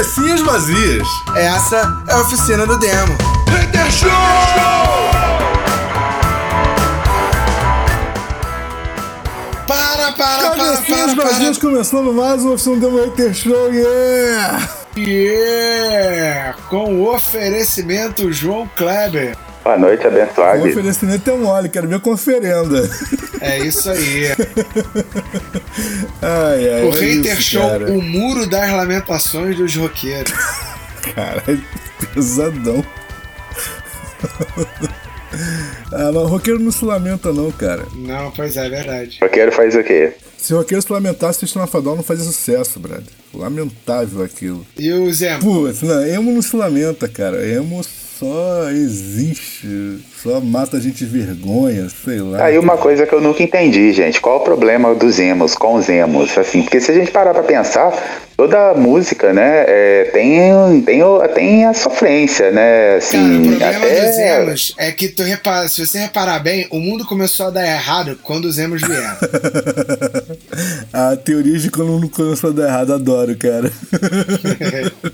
cabecinhas vazias. Essa é a oficina do demo. Hater Show! Para, para, para, Cabecinhas para, vazias para. começando mais uma oficina do Hater Show, yeah! Yeah! Com o oferecimento João Kleber. Boa noite, O abençoado. oferecimento é mole, quero ver com oferenda. É isso aí. Ai, ai, O é Hater isso, Show, cara. o muro das lamentações dos roqueiros. Caralho, pesadão. ah, não, roqueiro não se lamenta não, cara. Não, pois é, é verdade. Roqueiro faz o quê? Se roqueiro se lamentasse, Sistema Fadal não fazia sucesso, brother. Lamentável aquilo. E o Zé? Putz, não, emo não se lamenta, cara. Emo só existe, só mata a gente de vergonha, sei lá. Aí uma coisa que eu nunca entendi, gente. Qual o problema dos emos, com os emos? Assim, porque se a gente parar pra pensar, toda música, né, é, tem, tem, o- tem a sofrência, né? Assim, Cara, o problema até- dos emos é que tu repara, se você reparar bem, o mundo começou a dar errado quando os emos vieram. a teoria de quando não começou a dar errado, adoro, cara.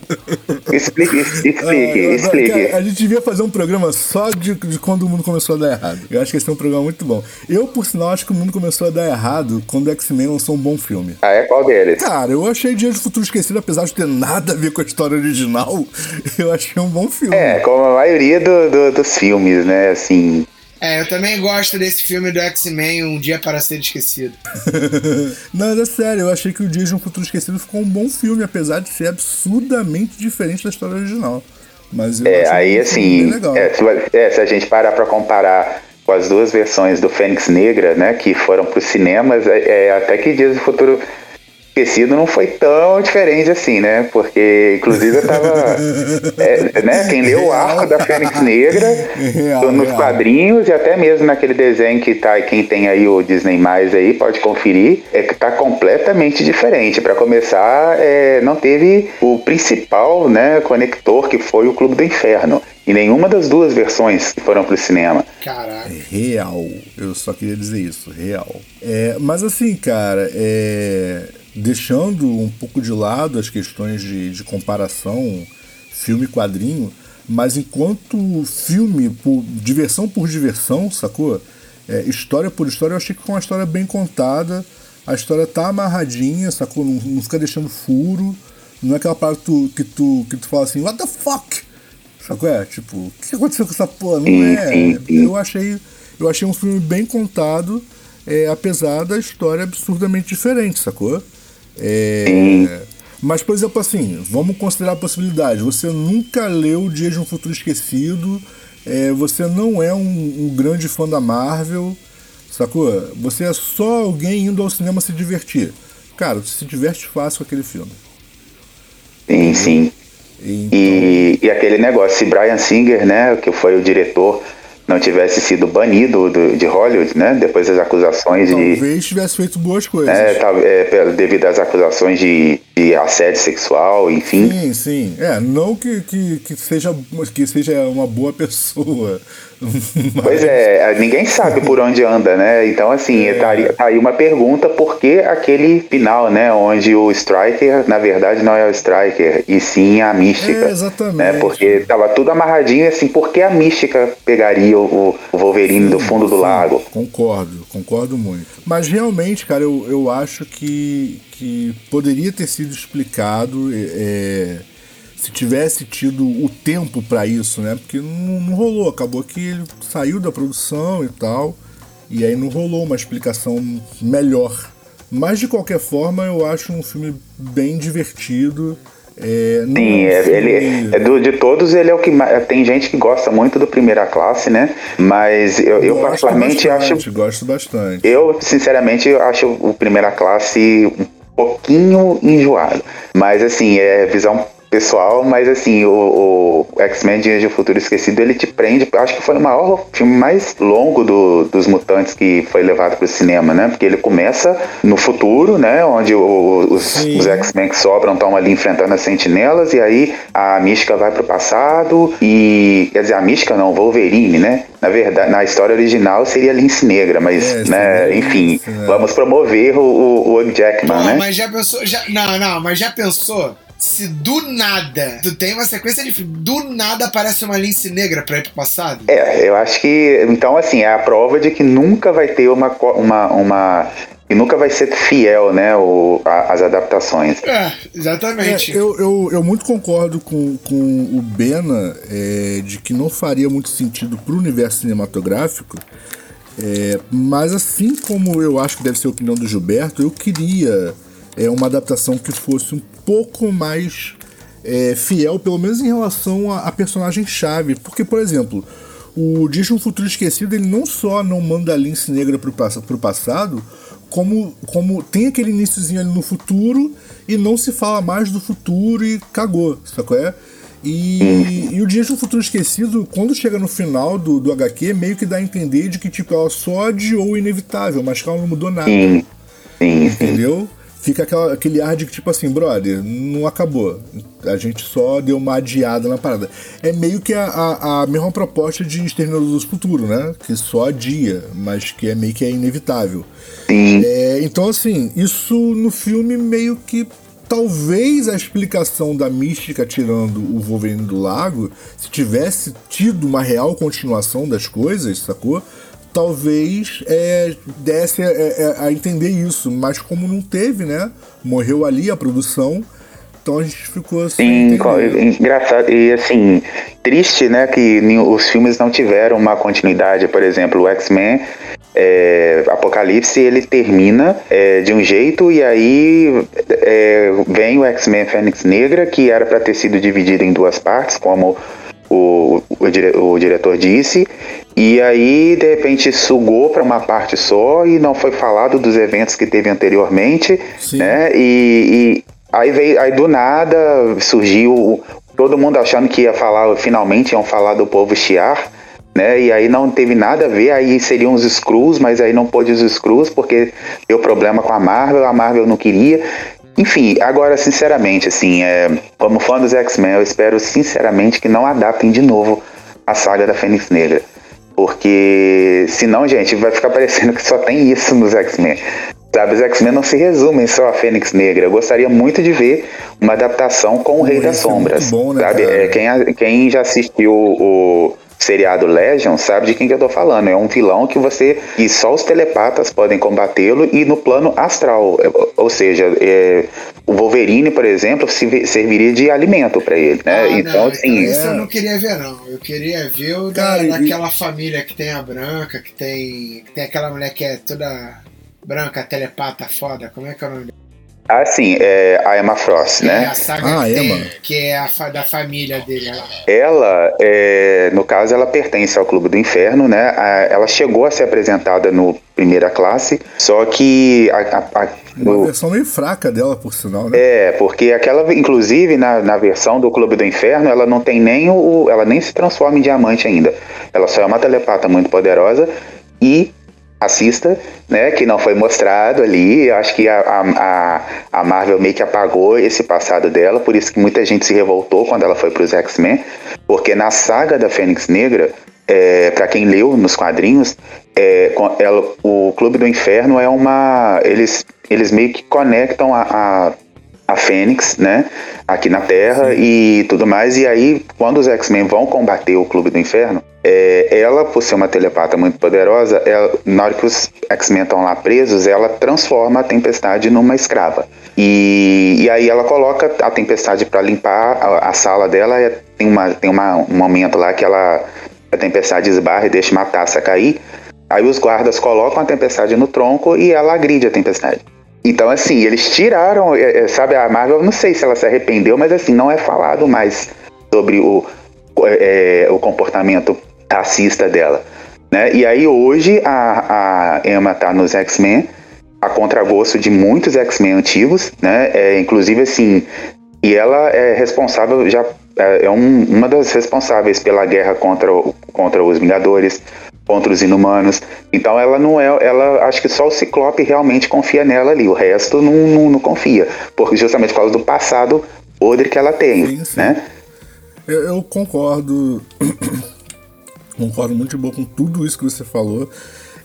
Explique, explique, Ah, explique. cara, a gente devia fazer um programa só de, de quando o mundo começou a dar errado. Eu acho que esse é um programa muito bom. Eu, por sinal, acho que o mundo começou a dar errado quando o X-Men lançou um bom filme. Ah, é qual deles? Cara, eu achei Dias do Futuro Esquecido, apesar de ter nada a ver com a história original, eu achei um bom filme. É, como a maioria do- do- dos filmes, né? Assim, É, eu também gosto desse filme do X-Men, Um Dia para Ser Esquecido. Não, é sério, eu achei que o Dias de um Futuro Esquecido ficou um bom filme, apesar de ser absurdamente diferente da história original. Mas eu É, aí um assim, legal. é, se, é, se a gente parar pra comparar com as duas versões do Fênix Negra, né, que foram pros cinemas, é, é, até que Dias do Futuro Esquecido não foi tão diferente assim, né, porque inclusive eu tava, é, né, quem leu o arco da Fênix Negra, Real, nos real. quadrinhos e até mesmo naquele desenho que tá, quem tem aí o Disney+, mais aí, pode conferir, é que tá completamente diferente. Pra começar, é, não teve o principal, né, conector, que foi o Clube do Inferno. E nenhuma das duas versões que foram pro cinema. Caralho. Real. Eu só queria dizer isso, real. É, mas assim, cara, é, deixando um pouco de lado as questões de, de comparação filme-quadrinho, mas enquanto filme, por diversão por diversão, sacou? É, história por história, eu achei que foi uma história bem contada. A história tá amarradinha, sacou? Não, não fica deixando furo. Não é aquela parte que tu, que tu, que tu fala assim, what the fuck? Sacou? É, tipo, o que aconteceu com essa porra? Não é. Eu achei, eu achei um filme bem contado, é, apesar da história absurdamente diferente, sacou? É, mas, por exemplo, assim, vamos considerar a possibilidade. Você nunca leu Dias de um Futuro Esquecido, é, você não é um, um grande fã da Marvel, sacou? Você é só alguém indo ao cinema se divertir. Cara, você se diverte fácil com aquele filme. Sim, sim. Então, E, e aquele negócio, se Brian Singer, né, que foi o diretor, não tivesse sido banido do- de Hollywood, né, depois das acusações de... talvez tivesse feito boas coisas. É, tá- é, devido às acusações de, de assédio sexual, enfim. Sim, sim. É, não que, que, que, seja, que seja uma boa pessoa. Pois é, ninguém sabe por onde anda, né? Então, assim, tá, aí, tá aí uma pergunta, por que aquele final, né? Onde o Striker, na verdade, não é o Striker, e sim a Mística. É, exatamente. Né? Porque tava tudo amarradinho, assim, por que a Mística pegaria o, o Wolverine do fundo do Sim, lago? Concordo, concordo muito. Mas realmente, cara, eu, eu acho que, que poderia ter sido explicado é, se tivesse tido o tempo pra isso, né? Porque não, não rolou, acabou que ele saiu da produção e tal, e aí não rolou uma explicação melhor. Mas de qualquer forma, eu acho um filme bem divertido. É, Sim, um é, filme- ele, é do, de todos ele é o que mais. Tem gente que gosta muito do Primeira Classe, né? Mas eu, eu particularmente acho bastante, Gosto bastante. Eu, sinceramente, acho o primeira classe um pouquinho enjoado. Mas, assim, é visão pessoal, mas assim, o, o X-Men Dias de um Futuro Esquecido, ele te prende, acho que foi o maior filme mais longo do- dos mutantes que foi levado para o cinema, né? Porque ele começa no futuro, né? Onde o- os, os X-Men que sobram estão ali enfrentando as sentinelas, e aí a Mística vai pro passado, e quer dizer, a Mística não, o Wolverine, né? Na verdade, na história original seria Lince Negra, mas, É, né, seria enfim, né? vamos promover o, o, o Jackman, Pô, né? mas já pensou. Já, não, não, mas já pensou se do nada tu tem uma sequência de filme, do nada aparece uma lince negra pra ir pro passado. É, eu acho que. Então, assim, é a prova de que nunca vai ter uma. uma, uma e nunca vai ser fiel, né, o, a, as adaptações. É, exatamente. É, eu, eu, eu muito concordo com, com o Bena é, de que não faria muito sentido pro universo cinematográfico, é, mas assim como eu acho que deve ser a opinião do Gilberto, eu queria é, uma adaptação que fosse um pouco mais é, fiel, pelo menos em relação a, a personagem-chave. Porque, por exemplo, o de um Futuro Esquecido, ele não só não manda a Lince Negra pro, pro passado, como, como tem aquele iníciozinho ali no futuro e não se fala mais do futuro e cagou, sacou? É? E, e o Dias do Futuro Esquecido, quando chega no final do, do HQ, meio que dá a entender de que tipo, ela só adiou o inevitável, mas que ela não mudou nada. Sim, sim, Entendeu? Fica aquela, aquele ar de que, tipo assim, brother, não acabou. A gente só deu uma adiada na parada. É meio que a, a, a mesma proposta de Exterminador do Futuro, né? Que só adia, mas que é meio que é inevitável. sim. É, então, assim, isso no filme meio que talvez a explicação da mística tirando o Wolverine do lago, se tivesse tido uma real continuação das coisas, sacou? Talvez é, desse a, a- a entender isso, mas como não teve, né? Morreu ali a produção, então a gente ficou assim. Engraçado. E assim, triste, né, que os filmes não tiveram uma continuidade. Por exemplo, o X-Men é, Apocalipse, ele termina é, de um jeito e aí é, vem o X-Men Fênix Negra, que era para ter sido dividido em duas partes, como o, o, dire- o diretor disse. E aí, de repente, sugou para uma parte só e não foi falado dos eventos que teve anteriormente, Sim. né? E, e aí veio, aí do nada surgiu todo mundo achando que ia falar, finalmente iam falar do povo Shiar, né? E aí não teve nada a ver, aí seriam os Screws, mas aí não pôde os Screws porque deu problema com a Marvel, a Marvel não queria. Enfim, agora, sinceramente, assim, é, como fã dos X-Men, eu espero sinceramente que não adaptem de novo a saga da Fênix Negra. Porque senão, gente, vai ficar parecendo que só tem isso nos X-Men. Sabe, os X-Men não se resumem só a Fênix Negra. Eu gostaria muito de ver uma adaptação com o Rei das muito Sombras. bom, né, sabe? É, quem, quem já assistiu o seriado Legion sabe de quem que eu tô falando. É um vilão que você. E só os telepatas podem combatê-lo e no plano astral. É, Ou seja, é, o Wolverine, por exemplo, se- serviria de alimento pra ele, né? Ah, então, não, assim. então isso é. eu não queria ver, não. Eu queria ver o da, Cara, e- daquela família que tem a branca, que tem, que tem aquela mulher que é toda branca, telepata foda. Como é que é o nome dela? Assim, é a Emma Frost, É né? a saga Ah, é, tem, mano. que é a fa- da família dele. Ela, é, no caso, ela pertence ao Clube do Inferno, né? A- ela chegou a ser apresentada no primeira classe, só que a- a- a- Uma versão meio fraca dela, por sinal, né? É, porque aquela, inclusive, na, na versão do Clube do Inferno, ela não tem nem o. Ela nem se transforma em diamante ainda. Ela só é uma telepata muito poderosa e assista, né? Que não foi mostrado ali. Eu acho que a, a, a- Marvel meio que apagou esse passado dela, por isso que muita gente se revoltou quando ela foi para os X-Men, porque na saga da Fênix Negra. É, para quem leu nos quadrinhos, é, ela- o Clube do Inferno é uma. Eles, eles meio que conectam a, a, a Fênix, né? Aqui na Terra e tudo mais. E aí, quando os X-Men vão combater o Clube do Inferno, é, ela, por ser uma telepata muito poderosa, ela- na hora que os X-Men estão lá presos, ela transforma a Tempestade numa escrava. E, e aí ela coloca a Tempestade para limpar a, a sala dela. Tem, uma, tem uma, um momento lá que ela a Tempestade esbarra e deixa uma taça cair. Aí os guardas colocam a Tempestade no tronco e ela agride a Tempestade. Então, assim, eles tiraram, é, é, sabe, a Marvel, não sei se ela se arrependeu, mas assim, não é falado mais sobre o, é, o comportamento racista dela. Né? E aí hoje a, a Emma tá nos X-Men, a contragosto de muitos X-Men antigos, né? É, inclusive assim, e ela é responsável, já é é um- uma das responsáveis pela guerra contra, contra os Vingadores, contra os Inumanos. Então ela não é, ela acho que só o Ciclope realmente confia nela ali, o resto não, não, não confia, porque justamente por causa do passado podre que ela tem, Sim, sim. né? Eu, eu concordo. Concordo muito de boa com tudo isso que você falou.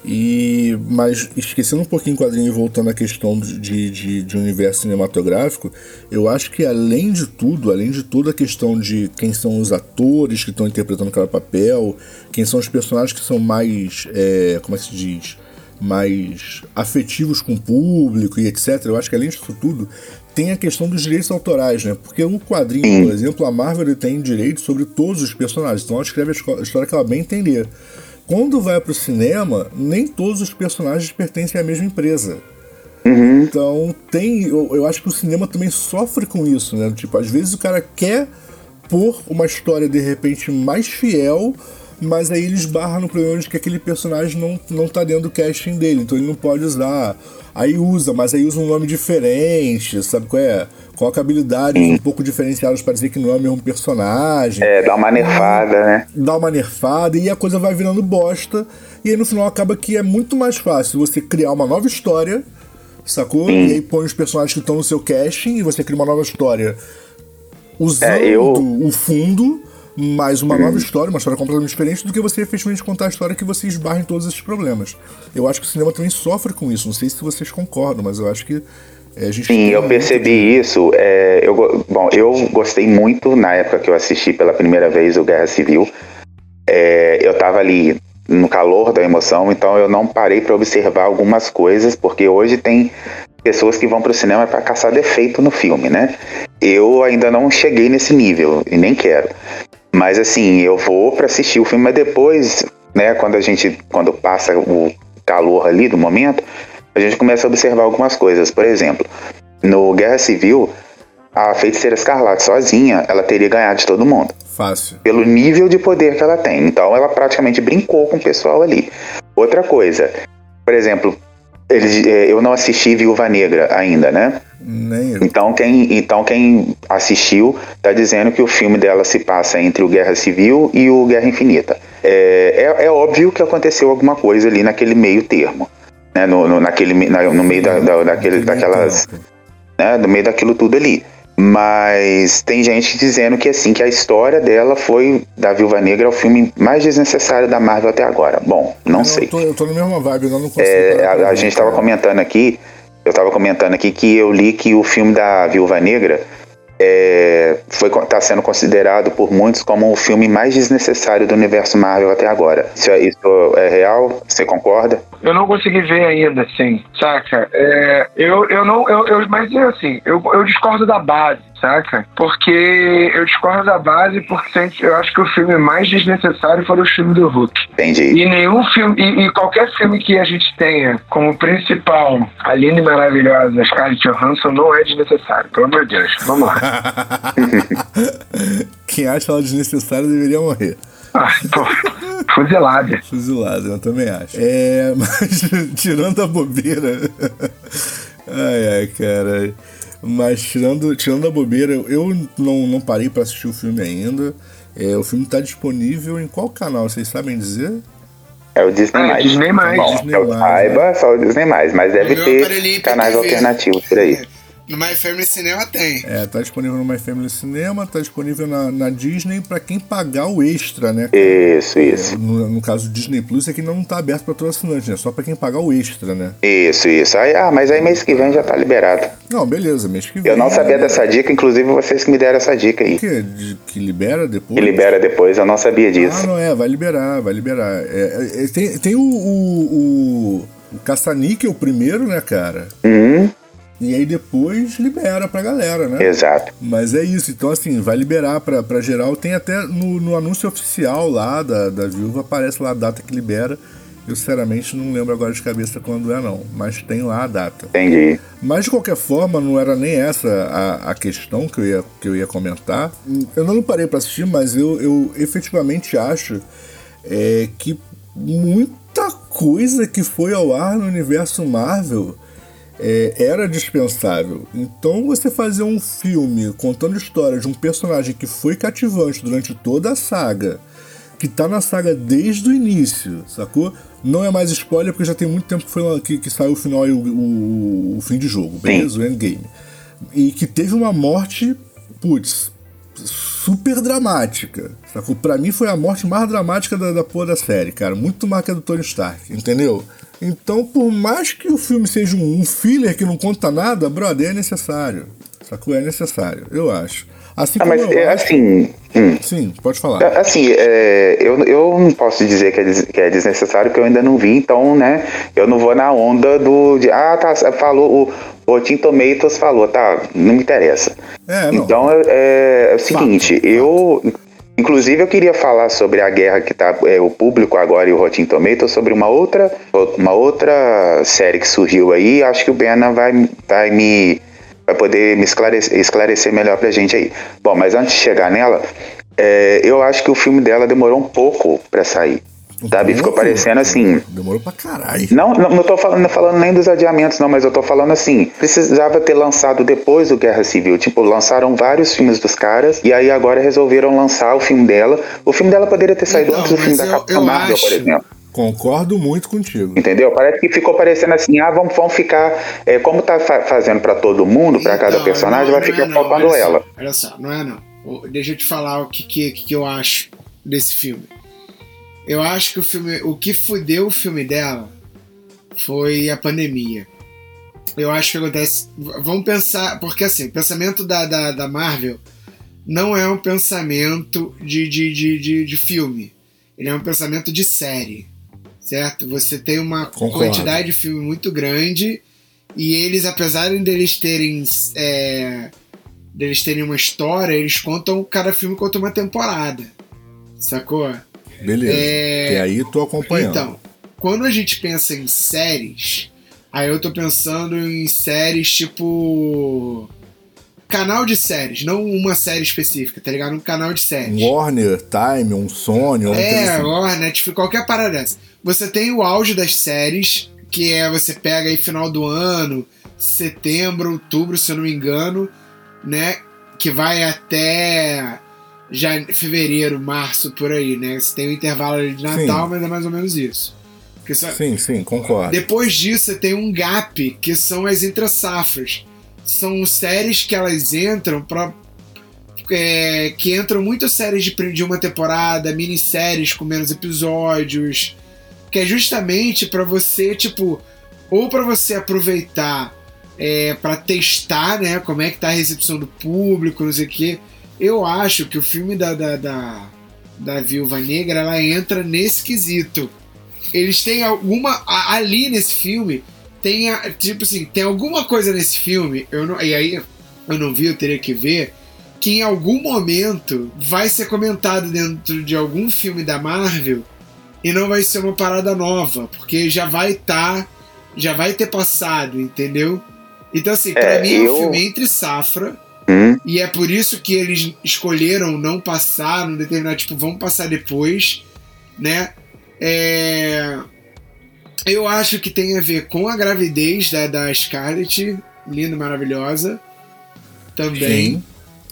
E, mas esquecendo um pouquinho o quadrinho e voltando à questão de, de, de universo cinematográfico, eu acho que além de tudo, além de toda a questão de quem são os atores que estão interpretando cada papel, quem são os personagens que são mais, é, como é que se diz, mais afetivos com o público e etc. Eu acho que além disso tudo, tem a questão dos direitos autorais, né? Porque o quadrinho, por exemplo, a Marvel tem direito sobre todos os personagens, então ela escreve a história que ela bem entender. Quando vai para o cinema, nem todos os personagens pertencem à mesma empresa. Uhum. Então tem. Eu, eu, acho que o cinema também sofre com isso, né? Tipo, às vezes o cara quer pôr uma história de repente mais fiel, mas aí ele esbarra no problema de que aquele personagem não, não tá dentro do casting dele, então ele não pode usar. Aí usa, mas aí usa um nome diferente, sabe qual é? coloca habilidades um pouco diferenciadas para dizer que não é o mesmo personagem. É, dá uma nerfada, né? Dá uma nerfada e a coisa vai virando bosta. E aí no final acaba que é muito mais fácil você criar uma nova história, sacou? Sim. E aí põe os personagens que estão no seu casting e você cria uma nova história usando é, eu... o fundo, mais uma nova história, uma história completamente diferente do que você efetivamente contar a história que você esbarra em todos esses problemas. Eu acho que o cinema também sofre com isso. Não sei se vocês concordam, mas eu acho que é, Sim, eu percebi isso. É, eu, bom, eu gostei muito na época que eu assisti pela primeira vez o Guerra Civil. É, eu estava ali no calor da emoção, então eu não parei para observar algumas coisas, porque hoje tem pessoas que vão para o cinema para caçar defeito no filme, né? Eu ainda não cheguei nesse nível e nem quero. Mas assim, eu vou para assistir o filme, mas depois, né, quando a gente quando passa o calor ali do momento, a gente começa a observar algumas coisas. Por exemplo, no Guerra Civil, a feiticeira escarlate sozinha, ela teria ganhado de todo mundo. Fácil. Pelo nível de poder que ela tem. Então ela praticamente brincou com o pessoal ali. Outra coisa, por exemplo, eles, é, eu não assisti Viúva Negra ainda, né? Então quem, então quem assistiu tá dizendo que o filme dela se passa entre o Guerra Civil e o Guerra Infinita. É, é, é óbvio que aconteceu alguma coisa ali naquele meio termo né, no, no, naquele, na, no meio da, da, daquele, daquelas. Né, no meio daquilo tudo ali. Mas tem gente dizendo que assim, que a história dela foi da Viúva Negra o filme mais desnecessário da Marvel até agora. Bom, não eu sei. Tô, eu tô na mesma vibe, eu não consigo. É, a, a gente tava comentando aqui, eu tava comentando aqui que eu li que o filme da Viúva Negra é, está sendo considerado por muitos como o filme mais desnecessário do universo Marvel até agora. Isso é, isso é real? Você concorda? Eu não consegui ver ainda, assim, saca? É, eu, eu não, eu, eu, mas assim, eu, eu discordo da base saca? Porque eu discordo da base porque eu acho que o filme mais desnecessário foi o filme do Hulk. Entendi. E nenhum filme, e, e qualquer filme que a gente tenha como principal a linda e maravilhosa Scarlett Johansson não é desnecessário, pelo amor de Deus. Vamos lá. Quem acha ela desnecessária deveria morrer. Ah, pô, fuzilada. Fuzilada, eu também acho. É, mas tirando a bobeira. Ai, ai, cara. Mas tirando, tirando a bobeira, eu não, não parei para assistir o filme ainda. É, o filme está disponível em qual canal? Vocês sabem dizer? É o Disney+. Ah, é Disney+. Bom, Disney+, eu saiba, né? só o Disney+, mas deve ter canais alternativos por aí. No My Family Cinema tem. É, tá disponível no My Family Cinema, tá disponível na, na Disney para quem pagar o extra, né? Isso, isso. É, no, no, caso do Disney Plus é que não tá aberto para todo assinante, né? Só para quem pagar o extra, né? Isso, isso. Aí, ah, mas aí mês que vem já tá liberado. Não, beleza, mês que vem. Eu não sabia é... dessa dica, inclusive vocês que me deram essa dica aí. O quê? De, que libera depois? Que libera depois, eu não sabia disso. Ah, não é, vai liberar, vai liberar. É, é, tem, tem o, o, o, o Caça-Níquel primeiro, né, cara? Uhum. E aí depois libera pra galera, né? Exato. Mas é isso, então assim, vai liberar pra, pra geral. Tem até no, no anúncio oficial lá da, da viúva, aparece lá a data que libera. Eu sinceramente não lembro agora de cabeça quando é não, mas tem lá a data. Entendi. Mas de qualquer forma, não era nem essa a, a questão que eu, ia, que eu ia comentar. Eu não parei para assistir, mas eu, eu efetivamente acho é, que muita coisa que foi ao ar no universo Marvel é, era dispensável. Então você fazer um filme contando a história de um personagem que foi cativante durante toda a saga, que tá na saga desde o início, sacou? Não é mais spoiler porque já tem muito tempo que, foi, que, que saiu o final e o, o, o, fim de jogo, beleza? O endgame. E que teve uma morte, putz, super dramática. Sacou? Pra mim foi a morte mais dramática da, da porra da série, cara. Muito mais que a do Tony Stark, entendeu? Então, por mais que o filme seja um, um filler que não conta nada, brother, é necessário. Sacou? É necessário, eu acho. Assim Ah, mas eu é acho- assim. hum. Sim, pode falar. Assim, é, eu, eu não posso dizer que é, des- que é desnecessário, porque eu ainda não vi, então, né, eu não vou na onda do. De, ah, tá, falou, o Rotin Tomatoes falou, tá, não me interessa. É, não. Então é, é o seguinte, eu. Inclusive eu queria falar sobre a guerra que tá é, o público agora e o Rotten Tomatoes sobre uma outra uma outra série que surgiu aí. Acho que o Bena vai, vai me vai poder me esclarecer, esclarecer melhor pra gente aí. Bom, mas antes de chegar nela, é, eu acho que o filme dela demorou um pouco pra sair. Sabe? Ficou parecendo assim. Demorou pra caralho. Não, não, não tô falando, falando nem dos adiamentos, não, mas eu tô falando assim, precisava ter lançado depois do Guerra Civil. Tipo, lançaram vários filmes dos caras e aí agora resolveram lançar o filme dela. O filme dela poderia ter saído Então, antes do filme da eu- Capitã eu Marvel, por acho- exemplo. Concordo muito contigo. Entendeu? Parece que ficou parecendo assim, ah, vamos, vamos ficar. é, como tá fa- fazendo pra todo mundo, pra cada Então, personagem, não- vai não ficar é faltando ela. olha só, não é não. Deixa eu te falar o que, que, que eu acho desse filme. Eu acho que o filme. O que fudeu o filme dela foi a pandemia. Eu acho que acontece. Vamos pensar. Porque assim, o pensamento da, da, da Marvel não é um pensamento de, de, de, de, de filme. Ele é um pensamento de série. Certo? Você tem uma Concordo. quantidade de filme muito grande. E eles, apesar deles terem. É, deles terem uma história, eles contam. Cada filme conta uma temporada. Sacou? Beleza. É, E aí tô acompanhando. Então, quando a gente pensa em séries, aí eu tô pensando em séries tipo. Canal de séries, não uma série específica, tá ligado? Um canal de séries. Warner, Time, um Sony, um É, ó, Netflix, qualquer parada dessa. Você tem o auge das séries, que é você pega aí final do ano, setembro, outubro, se eu não me engano, né? Que vai até já fevereiro, março, por aí, né? Você tem o intervalo de Natal, Sim. mas é mais ou menos isso. Porque Sim, sim, concordo. depois disso, você tem um gap, que são as entre-safras. São séries que elas entram pra. é, que entram muitas séries de, de uma temporada, minisséries com menos episódios. Que é justamente pra você, tipo. Ou pra você aproveitar é, para testar, né? Como é que tá a recepção do público, não sei o quê. Eu acho que o filme da, da, da, da Viúva Negra ela entra nesse quesito. Eles têm alguma ali nesse filme tem a- tipo assim tem alguma coisa nesse filme eu não e aí eu não vi eu teria que ver que em algum momento vai ser comentado dentro de algum filme da Marvel e não vai ser uma parada nova porque já vai estar já vai ter passado entendeu? Então assim pra É, mim é um eu- filme entre safra Hum, e é por isso que eles escolheram não passar, não determinar, tipo, vamos passar depois, né? É, Eu acho que tem a ver com a gravidez da, da Scarlett, linda, maravilhosa, também, Sim,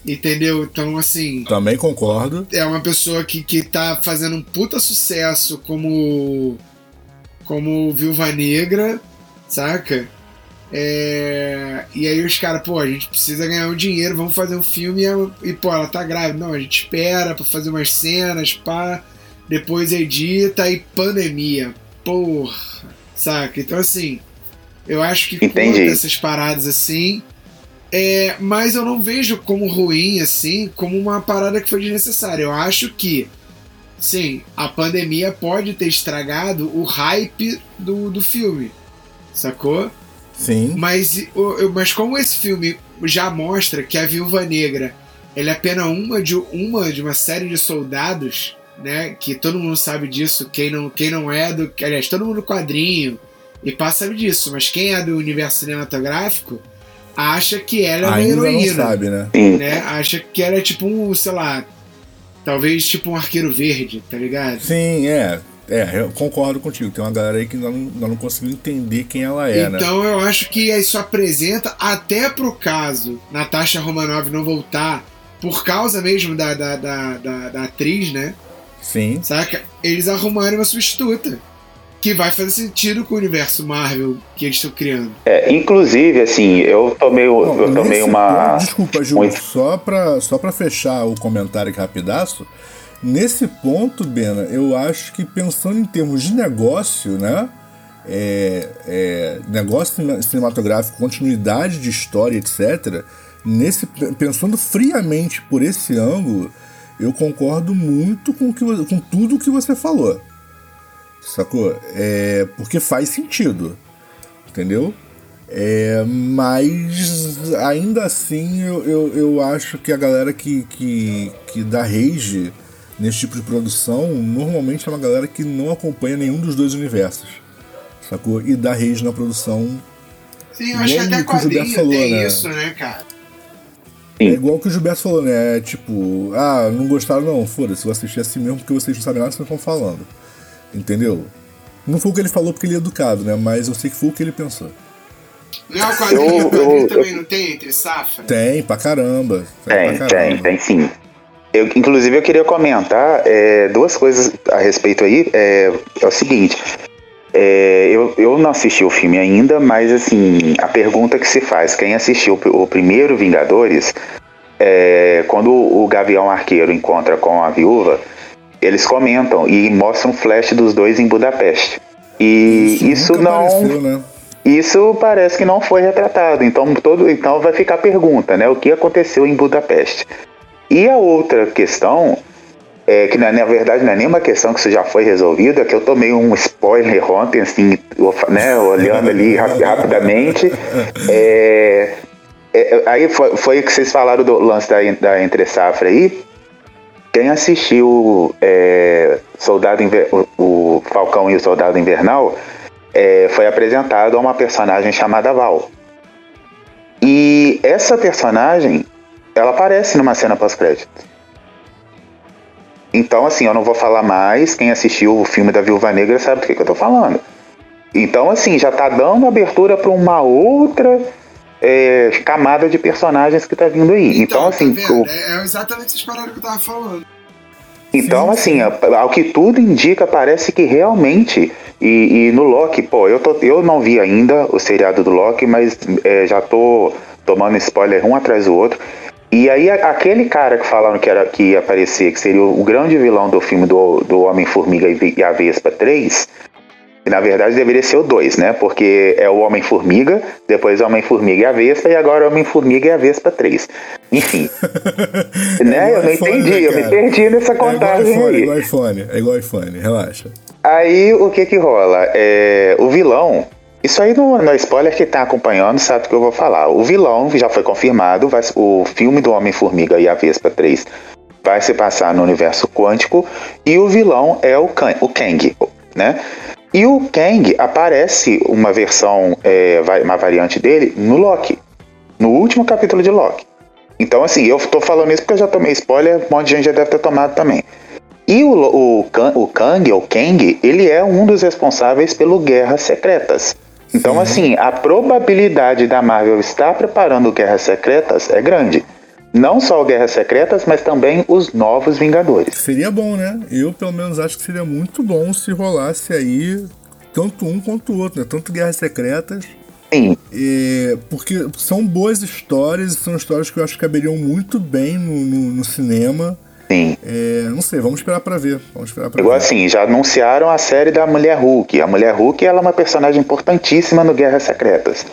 entendeu? Então, assim, também concordo. é uma pessoa que, que tá fazendo um puta sucesso como como Viúva Negra, saca? É, e aí os caras, pô, a gente precisa ganhar um dinheiro, vamos fazer um filme e, pô, ela tá grávida. Não, a gente espera pra fazer umas cenas, pá, depois edita e pandemia. Porra, saca? Então assim, eu acho que Entendi. conta essas paradas assim. É, mas eu não vejo como ruim, assim, como uma parada que foi desnecessária. Eu acho que, sim, a pandemia pode ter estragado o hype do, do filme, sacou? Sim. Mas, mas como esse filme já mostra que a Viúva Negra ela é apenas uma de, uma de uma série de soldados, né? Que todo mundo sabe disso, quem não, quem não é do. Aliás, todo mundo do quadrinho e pá sabe disso, mas quem é do universo cinematográfico acha que ela é uma Ainda não heroína sabe, né? né? Acha que ela é tipo um, sei lá, talvez tipo um arqueiro verde, tá ligado? Sim, é. É, eu concordo contigo. Tem uma galera aí que ainda não, ainda não conseguiu entender quem ela é, né? então eu acho que isso apresenta, até pro caso Natasha Romanoff não voltar, por causa mesmo da, da, da, da, da atriz, né? Sim. Saca? Eles arrumarem uma substituta. que vai fazer sentido com o universo Marvel que eles estão criando. É, inclusive, assim, eu tomei, Não, eu tomei uma. ponto- desculpa, Gil, um- só, pra, só pra fechar o comentário aqui rapidaço. Nesse ponto, Bena, eu acho que pensando em termos de negócio, né? É, é, negócio cine- cinematográfico, continuidade de história, etc. Nesse, pensando friamente por esse ângulo, eu concordo muito com, que, com tudo que você falou. Sacou? É, porque faz sentido. Entendeu? É, mas ainda assim eu, eu, eu acho que a galera que, que, que dá rage nesse tipo de produção normalmente é uma galera que não acompanha nenhum dos dois universos. Sacou? E dá rage na produção. Sim, eu acho que Igual até o que o Gilberto falou, tem né? isso, né, cara? É igual o que o Gilberto falou, né? É tipo, ah, não gostaram não, foda-se, vou assistir assim mesmo porque vocês não sabem nada do que vocês estão falando. Entendeu? Não foi o que ele falou porque ele é educado, né? Mas eu sei que foi o que ele pensou. Não é o quadrinho, Eu- o quadrinho eu- também não tem entre safra? Tem, pra caramba. Tem, pra tem, caramba. tem sim. Eu, inclusive, eu queria comentar é, duas coisas a respeito aí. É, é o seguinte. é, eu, eu não assisti o filme ainda, mas assim, a pergunta que se faz, quem assistiu o primeiro Vingadores, é, quando o Gavião Arqueiro encontra com a viúva, eles comentam e mostram um flash dos dois em Budapeste. E isso, nunca não. apareceu, né? Isso parece que não foi retratado. Então, todo, então vai ficar a pergunta, né? O que aconteceu em Budapeste? E a outra questão, é, que na, na verdade não é nenhuma questão que isso já foi resolvido, é que eu tomei um spoiler ontem, assim, né, olhando ali rap- rapidamente. É, é, aí foi, foi que vocês falaram do lance da, da entre safra aí. Quem assistiu é, Soldado Inver- o, o Falcão e o Soldado Invernal é, foi apresentado a uma personagem chamada Val. E essa personagem, ela aparece numa cena pós-crédito. Então, assim, eu não vou falar mais. Quem assistiu o filme da Viúva Negra sabe do que, que eu tô falando. Então, assim, já tá dando abertura para uma outra é, camada de personagens que tá vindo aí. Então, assim, tá vendo? o- É, é exatamente essas paradas que eu tava falando. então, Sim, assim, sim. ao que tudo indica, parece que realmente. E, e no Loki, pô, eu, tô, eu não vi ainda o seriado do Loki, mas é, já tô tomando spoiler um atrás do outro. E aí, aquele cara que falaram que, era, que ia aparecer, que seria o grande vilão do filme do, do Homem-Formiga e e a Vespa 3, que na verdade deveria ser o 2, né? Porque é o Homem-Formiga, depois o Homem-Formiga e a Vespa, e agora o Homem-Formiga e a Vespa 3. Enfim. né? Eu não iPhone, entendi, né, eu me perdi nessa É igual contagem iPhone, é aí. igual iPhone, é igual iPhone, relaxa. Aí o que que rola? É, o vilão. Isso aí no, no spoiler que tá acompanhando sabe o que eu vou falar. O vilão já foi confirmado. vai- o filme do Homem-Formiga e a Vespa 3 vai se passar no universo quântico. E o vilão é o, Kang, o Kang, né? E o Kang aparece uma versão, é, uma variante dele no Loki. No último capítulo de Loki. Então, assim, eu tô falando isso porque eu já tomei spoiler, um monte de gente já deve ter tomado também. E o, o, o Kang, ou Kang, ele é um dos responsáveis pelo Guerras Secretas. Então, assim, a probabilidade da Marvel estar preparando Guerras Secretas é grande. Não só o Guerras Secretas, mas também os Novos Vingadores. Seria bom, né? Eu, pelo menos, acho que seria muito bom se rolasse aí tanto um quanto o outro, né? Tanto Guerras Secretas. Sim, é, porque são boas histórias, são histórias que eu acho que caberiam muito bem no, no- no cinema. Sim. É, não sei, vamos esperar pra ver. Vamos esperar pra Igual ver. assim, já anunciaram a série da Mulher Hulk. A Mulher Hulk ela é uma personagem importantíssima no Guerras Secretas.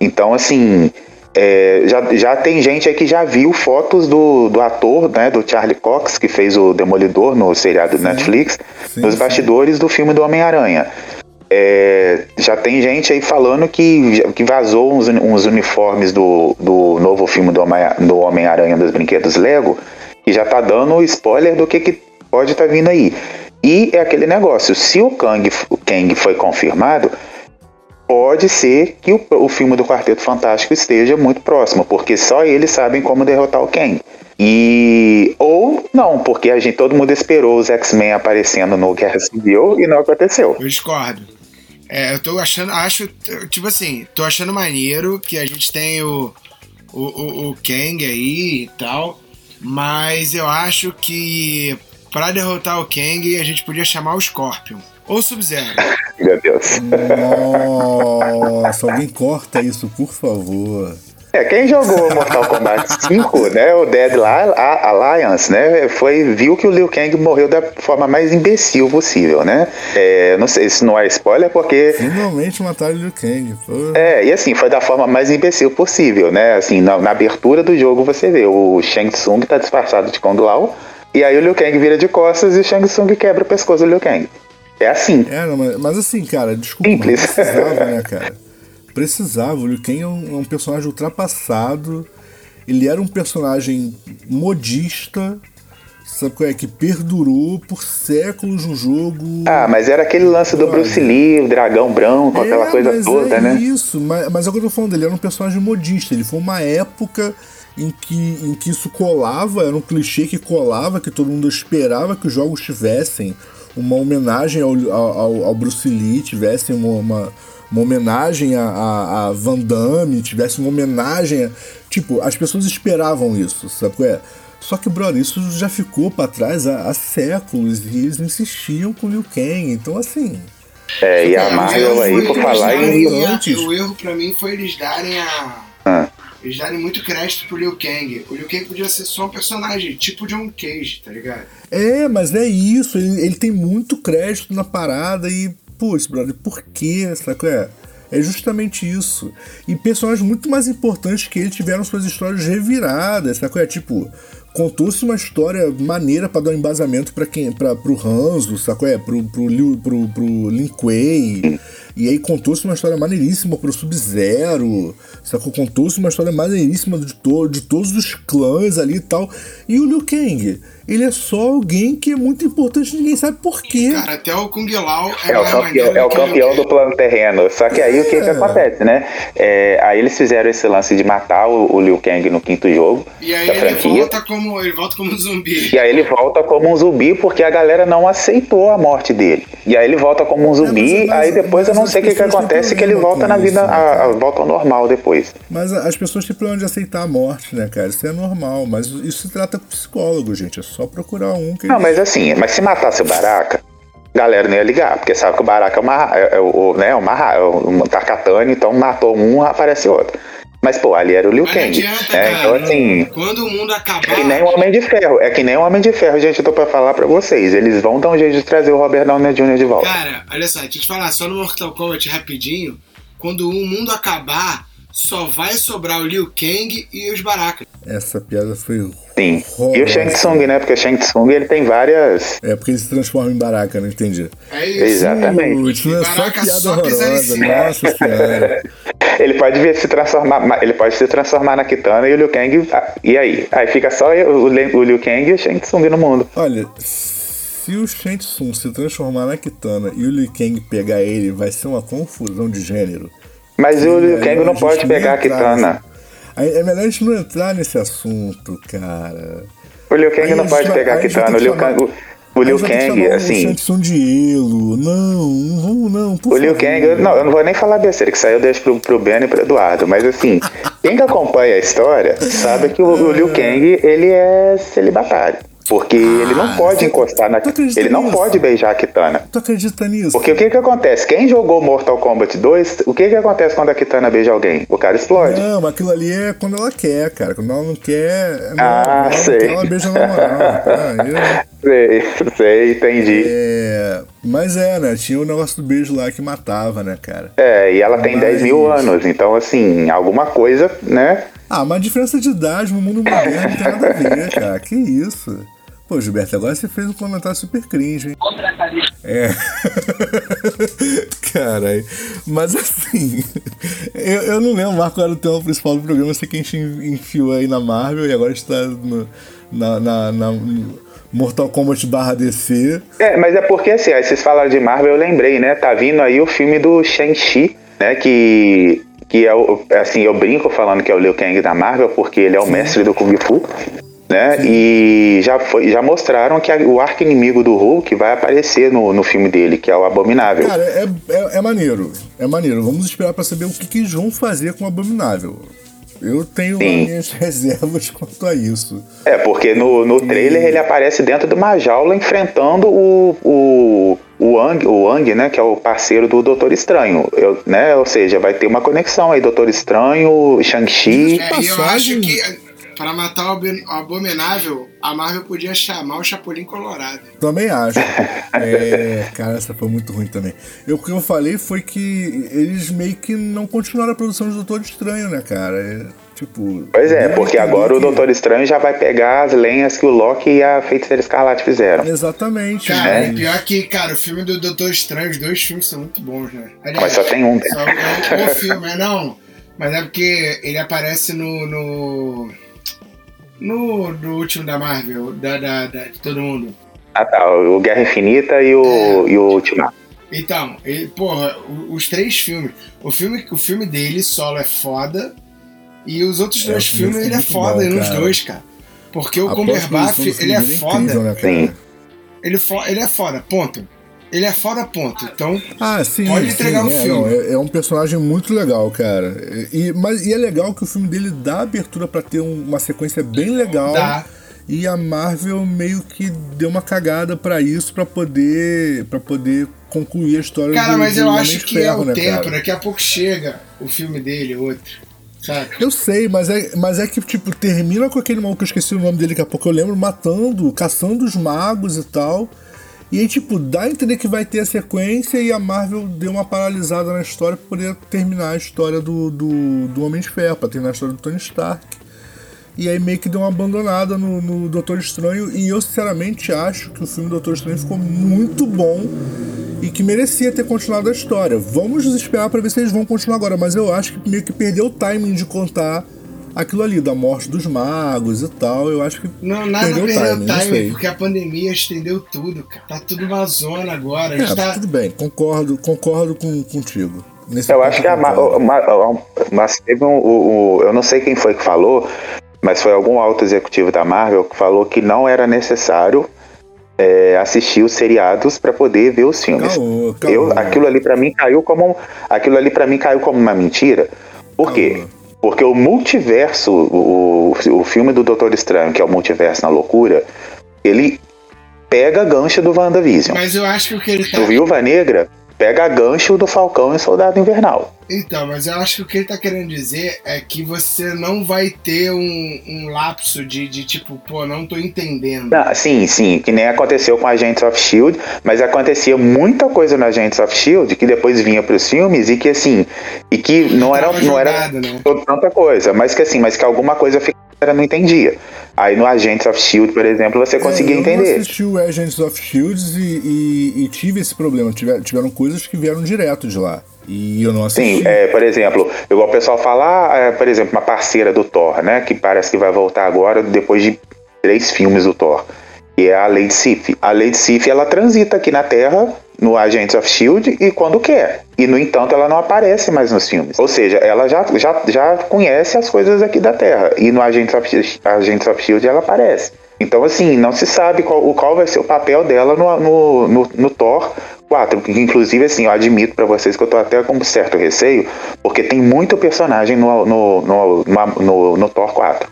Então, assim, é, já, já tem gente aí que já viu fotos do, do ator, né, do Charlie Cox, que fez o Demolidor no seriado do Netflix, Sim, nos sim. bastidores do filme do Homem-Aranha. É, já tem gente aí falando que, que vazou uns, uns uniformes do, do novo filme do Homem- do Homem-Aranha dos Brinquedos Lego, que já tá dando spoiler do que, que pode estar vindo aí. E é aquele negócio, se o Kang, o Kang foi confirmado, pode ser que o, o filme do Quarteto Fantástico esteja muito próximo, porque só eles sabem como derrotar o Kang. E ou não, porque a gente todo mundo esperou os X-Men aparecendo no Guerra Civil e não aconteceu. Eu discordo. É, eu tô achando, acho, tipo assim, tô achando maneiro que a gente tem o, o, o, o Kang aí e tal, mas eu acho que pra derrotar o Kang a gente podia chamar o Scorpion. ou Sub-Zero? Meu Deus. Nossa, alguém corta isso, por favor. É, quem jogou Mortal Kombat 5, né, o Dead Alliance, né, foi, viu que o Liu Kang morreu da forma mais imbecil possível, né? É, não sei se não é spoiler, porque... Finalmente mataram o Liu Kang. É, e assim, foi da forma mais imbecil possível, né? Assim, na, na abertura do jogo você vê, o Shang Tsung tá disfarçado de Kung Lao, e aí o Liu Kang vira de costas e o Shang Tsung quebra o pescoço do Liu Kang. É assim. É, não, mas, mas assim, cara, desculpa, Simples. precisava, né, cara? Precisava. O Liu Kang é um, é um personagem ultrapassado. Ele era um personagem modista, sabe qual é? Que perdurou por séculos no jogo. Ah, mas era aquele lance do. Bruce Lee, o dragão branco, aquela É, coisa mas toda, é né? Isso, mas, mas é o que eu tô falando, ele era um personagem modista. Ele foi uma época em que, em que isso colava, era um clichê que colava, que todo mundo esperava que os jogos tivessem uma homenagem ao, ao, ao Bruce Lee, tivessem uma, uma, uma homenagem a, a, a Van Damme, tivesse uma homenagem. A, tipo, as pessoas esperavam isso, sabe qual é? Só que, brother, isso já ficou pra trás há, há séculos e eles insistiam com o Liu Kang. Então, assim. É, e a Marvel o aí, por falar em. O erro pra mim foi eles darem a. Ah. Eles darem muito crédito pro Liu Kang. O Liu Kang podia ser só um personagem, tipo John Cage, tá ligado? É, mas é isso, ele, ele tem muito crédito na parada e, putz, brother, por quê? Sabe é? É justamente isso. E personagens muito mais importantes que ele tiveram suas histórias reviradas, sabe é? Tipo, contou-se uma história maneira pra dar um embasamento para quem, para pro Hanzo, qual é? Pro, pro, Liu- pro, pro Lin Kuei. E aí contou-se uma história maneiríssima pro Sub-Zero, sacou? Contou-se uma história maneiríssima de, to de todos os clãs ali e tal. E o Liu Kang, ele é só alguém que é muito importante, ninguém sabe por quê. Cara, até o Kung Lao É o mais campeão, é o campeão do plano terreno. Só que aí o que, que É. acontece, né? É, aí eles fizeram esse lance de matar o, o Liu Kang no quinto jogo E aí da ele franquia. volta como. Ele volta como um zumbi. E aí ele volta como um zumbi porque a galera não aceitou a morte dele. E aí ele volta como um zumbi, mas- mas- aí depois eu não sei o que, que acontece, que ele volta na vida, isso, né, a, a- volta ao normal depois. Mas as pessoas têm problema de aceitar a morte, né, cara? Isso é normal, mas isso se trata com psicólogo, gente. É só procurar um que. Não, mas assim, mas se matasse o Baraka, a galera não ia ligar, porque sabe que o Baraka é uma, é, é o, né, uma, é um Tarkatane, então matou um, aparece outro. Mas, pô, ali era o Liu Kang. adianta, né? cara. Então, assim, Quando o mundo acabar. é que nem o Homem de Ferro. É que nem o Homem de Ferro, gente, eu tô pra falar pra vocês. Eles vão dar um jeito de trazer o Robert Downey Jr. de volta. Cara, olha só, deixa eu te falar, só no Mortal Kombat rapidinho, quando o mundo acabar, só vai sobrar o Liu Kang e os Baraka. Essa piada foi. Sim. E o Shang Tsung, né? Porque o Shang Tsung ele tem várias. É porque ele se transforma em baraka, não entendi. É isso. Exatamente. Não é só piada só horrorosa. Nossa senhora. Ele pode vir se transformar. Ele pode se transformar na Kitana e o Liu Kang. ah, E aí? Aí fica só o, Liu- o Liu Kang e o Shang Tsung no mundo. Olha, se o Shang Tsung se transformar na Kitana e o Liu Kang pegar ele, vai ser uma confusão de gênero. Mas o Liu Aí Kang a não pode pegar a entrar Kitana. Aí É melhor a gente não entrar nesse assunto, cara. O Liu Kang não a pode pegar a a Kitana. O ter Liu Kang. O, o Liu Kang, O assim. Tsung de Elo. Não, não vamos não, por O Liu. Kang, eu- não, eu não vou nem falar besteira, que saiu deixo pro, pro Ben e pro Eduardo, mas assim, quem que acompanha a história sabe que o, o Liu Kang, ele é celibatário. Porque ele não pode você- encostar na. Ele não nisso? pode beijar a Kitana. Tu acredita nisso? Porque o que que acontece? Quem jogou Mortal Kombat 2, o que que acontece quando a Kitana beija alguém? O cara explode. Não, mas aquilo ali é quando ela quer, cara. Quando ela não quer. Não, Ah, ela não sei. Quer, ela beija na moral. Ah, Sei, sei, entendi. é, mas é, né? Tinha o negócio do beijo lá que matava, né, cara? É, e ela tem Mas- 10 mil anos, então assim, alguma coisa, né? Ah, mas a diferença de idade no mundo moderno não tem nada a ver, cara. Que isso? Pô, Gilberto, agora você fez um comentário super cringe, hein? É. Caralho. Mas assim, eu, eu não lembro qual era o tema principal do programa. Eu sei que a gente enfiou aí na Marvel e agora está no, na, na, na Mortal Kombat barra DC. É, mas é porque assim, aí vocês falaram de Marvel, eu lembrei, né? Tá vindo aí o filme do Shang-Chi, né? Que, que é o. Assim, eu brinco falando que é o Liu Kang da Marvel, porque ele é o mestre do Kung Fu. Né? E já, foi, já mostraram que a- o arco inimigo do Hulk vai aparecer no, no filme dele, que é o Abominável. Cara, é, é, é maneiro. É maneiro. Vamos esperar pra saber o que, que eles vão fazer com o Abominável. Eu tenho Sim. minhas reservas quanto a isso. É, porque no, no trailer ele aparece dentro de uma jaula enfrentando o, o, o Wang, o Wang, né, que é o parceiro do Doutor Estranho, eu, né, ou seja, vai ter uma conexão aí, Doutor Estranho, Shang-Chi. É, e eu acho que para matar o abomin- o Abominável, a Marvel podia chamar o Chapolin Colorado. Também acho. É, cara, essa foi muito ruim também. Eu, o que eu falei foi que eles meio que não continuaram a produção de Doutor Estranho, né, cara? É, tipo. Pois é, porque agora o que- Doutor Estranho já vai pegar as lenhas que o Loki e a Feiticeira Escarlate fizeram. Exatamente. Cara, mas- e pior que, cara, o filme do Doutor Estranho, os dois filmes são muito bons, né? Aliás, Mas só tem um. só é o filme, é não. Mas é porque ele aparece no. no. No, no último da Marvel, da, da, da- de todo mundo. Ah tá, o Guerra Infinita e o, e o Ultimato. Então, ele, porra, os três filmes. O filme, o filme dele, solo, é foda. E os outros É, dois filme filmes, ele é muito foda bom, nos dois, cara. Porque o Cumberbatch, do ele é dele foda. incrível, né, cara? Sim. Ele, fo- ele é foda, ponto. Ele é foda, ponto. Então, Ah, sim. Pode sim, entregar o é, filme. não, é, é um personagem muito legal, cara. E, mas, e é legal que o filme dele dá abertura pra ter um- uma sequência bem legal. Dá. E a Marvel meio que deu uma cagada pra isso, pra poder para poder concluir a história cara, do, mas do eu acho que é Ferro, o né, tempo. cara? Daqui a pouco chega o filme dele, outro. Sabe? Eu sei, mas é, mas é que, tipo, termina com aquele maluco que eu esqueci o nome dele, daqui a pouco eu lembro, matando, caçando os magos e tal. E tipo, dá a entender que vai ter a sequência e a Marvel deu uma paralisada na história pra poder terminar a história do, do, do Homem de Ferro, pra terminar a história do Tony Stark. E aí meio que deu uma abandonada no, no Doutor Estranho. E eu sinceramente acho que o filme Doutor Estranho ficou muito bom e que merecia ter continuado a história. Vamos esperar pra ver se eles vão continuar agora, mas eu acho que meio que perdeu o timing de contar aquilo ali, da morte dos magos e tal. Eu acho que Não, nada perdeu perdeu o o timing, não timing, sei. porque a pandemia estendeu tudo, cara. Tá tudo uma zona agora. É, tá... tudo bem, concordo, concordo com, contigo. Nesse Eu acho que a Mar- concordo. o- Ma- o- mas teve um, eu não sei quem foi que falou, mas foi algum alto executivo da Marvel que falou que não era necessário é, assistir os seriados para poder ver os filmes. Caô, caô. Eu, aquilo ali para mim caiu como um- aquilo ali para mim caiu como uma mentira. Por quê? Porque o multiverso, o, o filme do Doutor Estranho, que é o multiverso na loucura, ele pega gancho do WandaVision. Mas eu acho que o que ele tá. Do Viúva Negra pega gancho do Falcão e Soldado Invernal. Então, mas eu acho que o que ele tá querendo dizer é que você não vai ter um, um lapso de, de tipo, pô, não tô entendendo. Não, sim, sim, que nem aconteceu com Agents of Shield, mas acontecia muita coisa no Agents of Shield que depois vinha pros filmes e que assim, e que não era, Tava não era né? tanta coisa, mas que assim, mas que alguma coisa ficava não entendia. Aí no Agents of Shield, por exemplo, você conseguia É, eu entender. Eu assisti o Agents of Shields e, e- e tive esse problema. Tiver- tiveram coisas que vieram direto de lá. E eu não assisti. Sim, é, por exemplo, igual o pessoal falar, é, por exemplo, uma parceira do Thor, né? Que parece que vai voltar agora depois de três filmes do Thor. Que é a Lady Sif. A Lady Sif, ela transita aqui na Terra, no Agents of S.H.I.E.L.D. e quando quer. E, no entanto, ela não aparece mais nos filmes. Ou seja, ela já, já, já conhece as coisas aqui da Terra. E no Agents of, Agents of S.H.I.E.L.D. ela aparece. Então, assim, não se sabe qual, qual vai ser o papel dela no, no, no, no Thor 4. que, Inclusive, assim, eu admito pra vocês que eu tô até com um certo receio, porque tem muito personagem no, no, no, no, no Thor 4.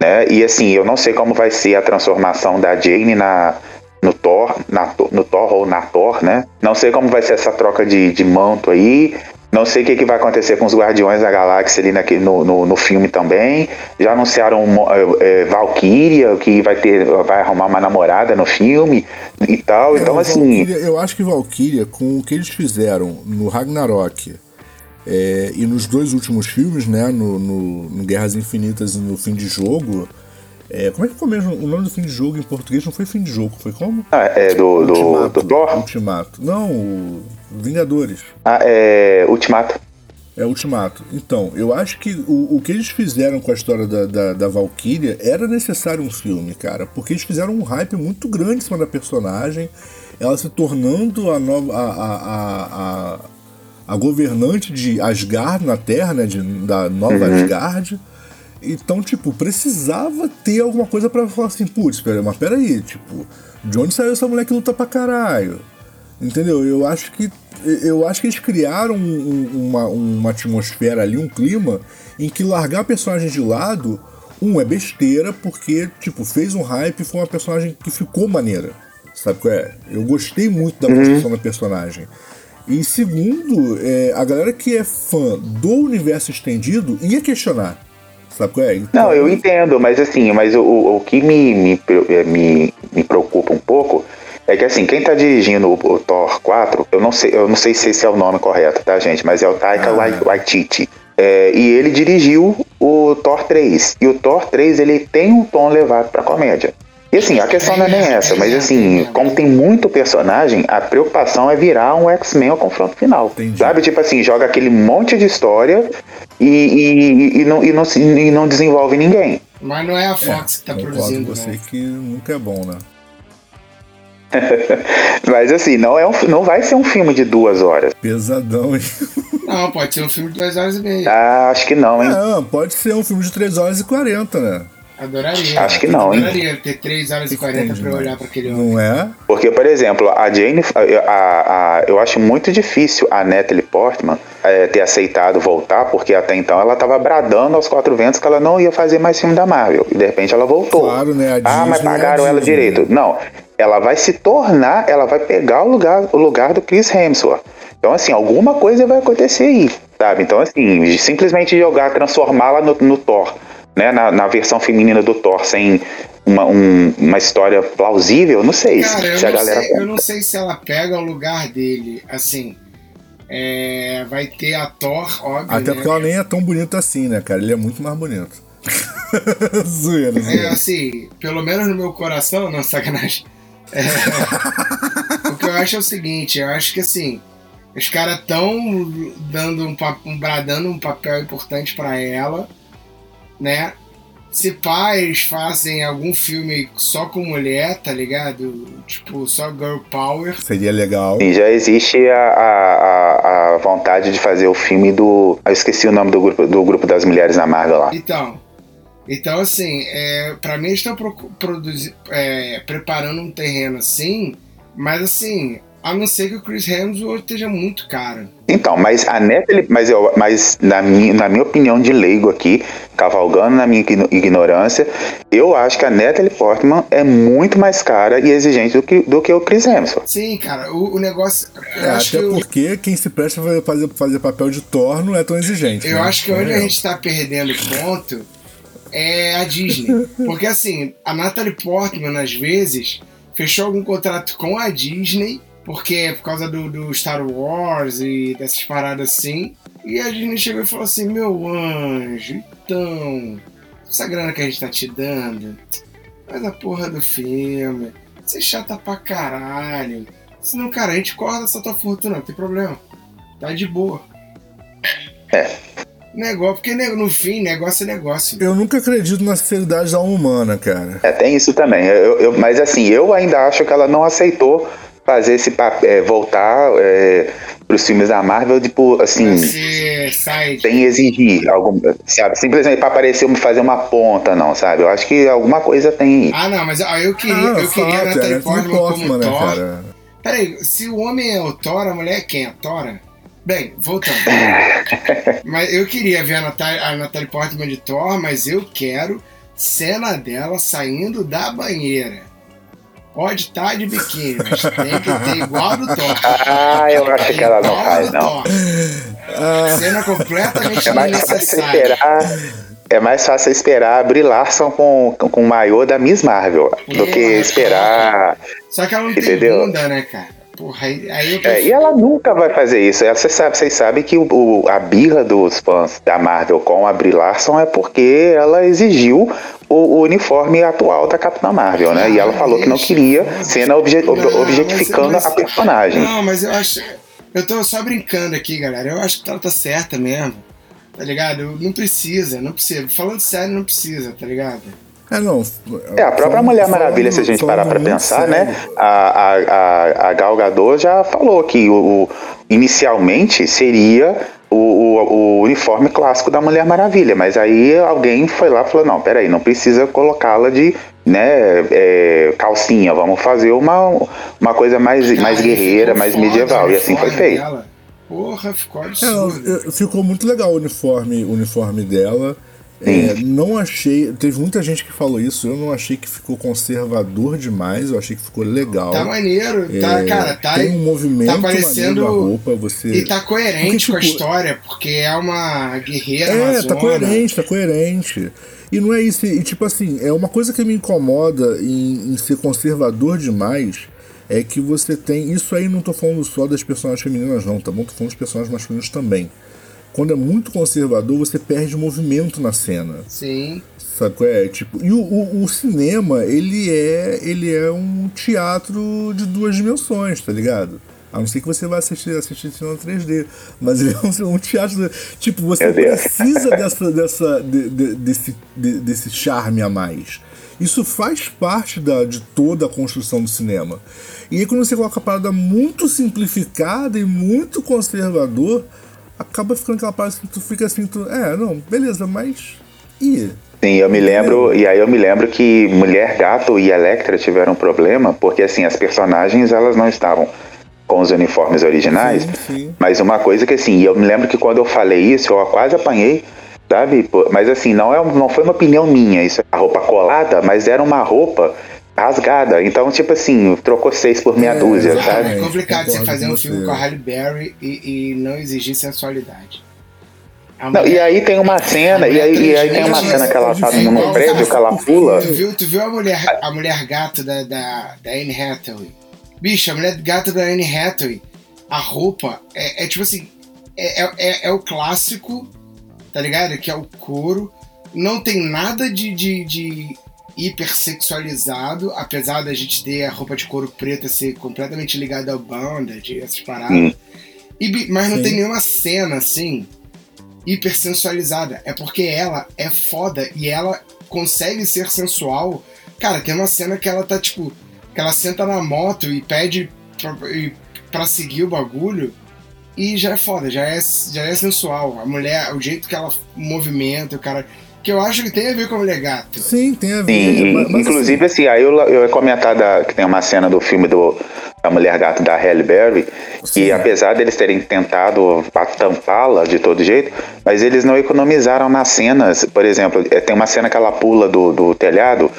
Né? E assim, eu não sei como vai ser a transformação da Jane na, no Thor, na, no Thor ou na Thor, né? Não sei como vai ser essa troca de, de manto aí. Não sei o que, que vai acontecer com os Guardiões da Galáxia ali naquele, no, no, no filme também. Já anunciaram é, é, Valkyria, que vai ter, vai arrumar uma namorada no filme e tal. É, então, assim. Valkyria- eu acho que Valkyria, com o que eles fizeram no Ragnarok é, e nos dois últimos filmes, né? No, no- no Guerras Infinitas e no Fim de Jogo. É, como é que foi mesmo o nome do fim de jogo em português? Não foi fim de jogo, foi como? ah, É do, do, Ultimato. do Thor? Ultimato. Não, o Vingadores. Ah, é Ultimato. É Ultimato. Então, eu acho que o, o que eles fizeram com a história da, da, da Valkyria era necessário um filme, cara. Porque eles fizeram um hype muito grande em cima da personagem. Ela se tornando a nova. a, a, a, a, a governante de Asgard na Terra, né? De, da nova Asgard. Então, tipo, precisava ter alguma coisa pra falar assim, putz, pera, mas peraí, tipo, de onde saiu essa mulher que luta pra caralho? Entendeu? Eu acho que eu acho que eles criaram um- um- uma, uma atmosfera ali, um clima em que largar a personagem de lado, um é besteira porque tipo fez um hype, e foi uma personagem que ficou maneira, Sabe qual é? Eu gostei muito da construção da personagem. E segundo, é, a galera que é fã do universo estendido ia questionar. Sabe qual é? Então, Não, eu entendo, mas assim, mas o, o, que me, me, me, me preocupa um pouco é que assim, quem tá dirigindo o, o Thor 4, eu não sei, eu não sei se esse é o nome correto, tá, gente? Mas é o Taika Ah. Waititi. É, e ele dirigiu o Thor 3. E o Thor 3 ele tem um tom levado pra comédia. E assim, a questão não é nem essa, mas assim, como tem muito personagem, a preocupação é virar um X-Men ao confronto final. Entendi. Sabe? Tipo assim, joga aquele monte de história e, e, e, não, e, não, e não desenvolve ninguém. Mas não é a Fox que tá produzindo, com você né? que nunca é bom, né? Mas assim, não, é um, não vai ser um filme de duas horas. Pesadão, hein? Não, pode ser um filme de duas horas e meia. Ah, acho que não, hein? Não, pode ser um filme de 3 horas e 40, né? Adoraria. Acho que não, hein? Adoraria ter 3 horas e 40 pra olhar pra aquele homem. Não é? Porque, por exemplo, a Jane, a, a- a- eu acho muito difícil a Natalie Portman eh, ter aceitado voltar, porque até então ela tava bradando aos quatro ventos que ela não ia fazer mais filme da Marvel. E de repente ela voltou. Claro, né? A ah, mas Disney é a pagaram ela Disney. direito. Não, ela vai se tornar, ela vai pegar o lugar, o lugar do Chris Hemsworth. Então, assim, alguma coisa vai acontecer aí, sabe? Então, assim, simplesmente jogar, transformá-la no, no Thor, né? Na, na versão feminina do Thor, sem uma, um- uma história plausível, não sei Cara, eu se a não, galera. sei, eu não sei se ela pega o lugar dele. Assim, é, vai ter a Thor, óbvio. Até né? porque ela nem é tão bonita assim, né, cara? Ele é muito mais bonito. zoeira, É, assim, pelo menos no meu coração, não, sacanagem. É, o que eu acho é o seguinte, eu acho que assim, os caras tão dando um, um bradando um papel importante pra ela, né? Se pais fazem algum filme só com mulher, tá ligado? Tipo, só girl power. Seria legal. E já existe a, a, a- vontade de fazer o filme do. Eu esqueci o nome do grupo, do grupo das mulheres na Marvel lá. Então, então assim, é, para mim eles estão é, preparando um terreno assim, mas assim, a não ser que o Chris Hemsworth esteja muito caro. Então, mas a Natalie. Mas, eu, mas na, minha, na minha opinião de leigo aqui, cavalgando na minha igno- ignorância, eu acho que a Natalie Portman é muito mais cara e exigente do que, do que o Chris Hemsworth. Sim, cara, o, o negócio. Eu É, acho até que o- porque quem se presta a fazer, fazer papel de Thor não é tão exigente. Eu né? acho que onde a É. gente tá perdendo ponto é a Disney. Porque assim, a Natalie Portman, às vezes, fechou algum contrato com a Disney, porque é por causa do, do Star Wars e dessas paradas assim. E a Disney chegou e falou assim: Meu anjo, então, essa grana que a gente tá te dando, faz a porra do filme. Você é chata pra caralho. Senão, cara, a gente corta essa tua fortuna, não tem problema. Tá de boa. Negócio, porque no fim, negócio é negócio. Eu nunca acredito na sinceridade da alma humana, cara. É, tem isso também. Eu, eu- mas assim, eu ainda acho que ela não aceitou fazer esse papel, voltar é, pros filmes da Marvel, tipo, assim. Sem exigir algum, sabe? Simplesmente para aparecer fazer uma ponta, não, sabe? Eu acho que alguma coisa tem. Ah, não, mas ah, eu queria, Ah, eu queria a fato, Natalie é Portman Natalie Portman, como né, Thor. cara? Peraí, se o homem é o Thor, a mulher é quem? A Tora? Bem, voltando. mas eu queria ver a Natalie, a Natalie Portman de Thor, mas eu quero cena dela saindo da banheira. Pode estar de biquíni, mas tem que ter igual do Thor. Ah, eu acho que ela não faz, não. Ah, Cena completamente É mais fácil desnecessária. esperar. É mais fácil esperar a Brie Larson com, com o maiô da Miss Marvel do que É, esperar. Só que ela não tem Entendeu? bunda, né, cara? Porra, aí, aí eu É, e ela nunca vai fazer isso. Ela- Vocês sabem, sabem que o, o- a birra dos fãs da Marvel com a Brie Larson é porque ela exigiu o, o uniforme atual da Capitã Marvel, né? E ela falou que não queria cena obje- ob- objetificando mas- mas- a personagem. Não, mas eu acho. Eu tô só brincando aqui, galera. Eu acho que ela tá certa mesmo. Tá ligado? Não precisa, não precisa. Falando sério, não precisa, tá ligado? É, não. É, a própria falando- Mulher Maravilha, se a gente parar pra muito pensar, sério, né? A, a, a, a Gal Gadot já falou que o, o- inicialmente seria o, o, o uniforme clássico da Mulher Maravilha, mas aí alguém foi lá e falou, não, peraí, não precisa colocá-la de né, é, calcinha, vamos fazer uma, uma coisa mais, mais guerreira, mais foda medieval, e assim foi feito. Porra, ficou É, absurdo. eu- ficou muito legal o uniforme, o uniforme dela. É, não achei. Teve muita gente que falou isso. Eu não achei que ficou conservador demais. Eu achei que ficou legal. Tá maneiro. Tá, É, cara, tá. tem um movimento tá parecendo- maneiro da roupa. Você... E tá coerente Porque, com a tipo, história, porque é uma guerreira É, amazona. tá coerente, tá coerente. E não é isso. E tipo assim, é uma coisa que me incomoda em, em ser conservador demais. É que você tem. Isso aí não tô falando só das personagens femininas, não, tá bom? Tô falando dos personagens masculinos também. Quando é muito conservador, você perde movimento na cena. Sim. Sabe qual é? Tipo, e o, o, o cinema, ele é, ele é um teatro de duas dimensões, tá ligado? A não ser que você vá assistir, assistir cinema 3D. Mas ele é um, um teatro. Tipo, você precisa dessa, dessa, de- de- desse, de- desse charme a mais. Isso faz parte da, de toda a construção do cinema. E aí quando você coloca a parada muito simplificada e muito conservador, acaba ficando aquela parada que tu fica assim, tu, é, não, beleza, mas. E? Sim, eu me lembro, e aí eu me lembro que Mulher Gato e Electra tiveram um problema, porque assim, as personagens elas não estavam com os uniformes originais, Sim, sim. mas uma coisa que assim, eu me lembro que quando eu falei isso, eu quase apanhei, sabe? Mas assim, não, é, não foi uma opinião minha, isso é a roupa colada, mas era uma roupa rasgada, então tipo assim, trocou seis por meia É, dúzia, sabe? é complicado você fazer um você. filme com a Halle Berry e, e não exigir sensualidade. Não, e aí tem uma cena, e aí, e aí tem uma cena que ela tá no igual, prédio, que ela pula. Tu viu, tu viu a mulher, a mulher gato da, da, da Anne Hathaway? Bicho, a mulher gato da Anne Hathaway, a roupa é, é tipo assim, é, é, é- é o clássico, tá ligado? Que é o couro. Não tem nada de, de, de hipersexualizado, apesar da gente ter a roupa de couro preta ser completamente ligada ao bondage, essas paradas. Hum. E mas não Sim. tem nenhuma cena assim hipersensualizada. É porque ela é foda e ela consegue ser sensual. Cara, tem uma cena que ela tá tipo. Que ela senta na moto e pede pra, e- pra seguir o bagulho. E já é foda, já é, já é sensual. A mulher, o jeito que ela movimenta, o cara. Que eu acho que tem a ver com a mulher gato. Sim, tem a ver. Sim, mas- mas, inclusive assim, aí eu, eu ia comentar da, que tem uma cena do filme do, da Mulher Gato da Halle Berry, Sim. e apesar deles terem tentado tampá-la de todo jeito, mas eles não economizaram nas cenas. Por exemplo, eh, tem uma cena que ela pula do, do telhado,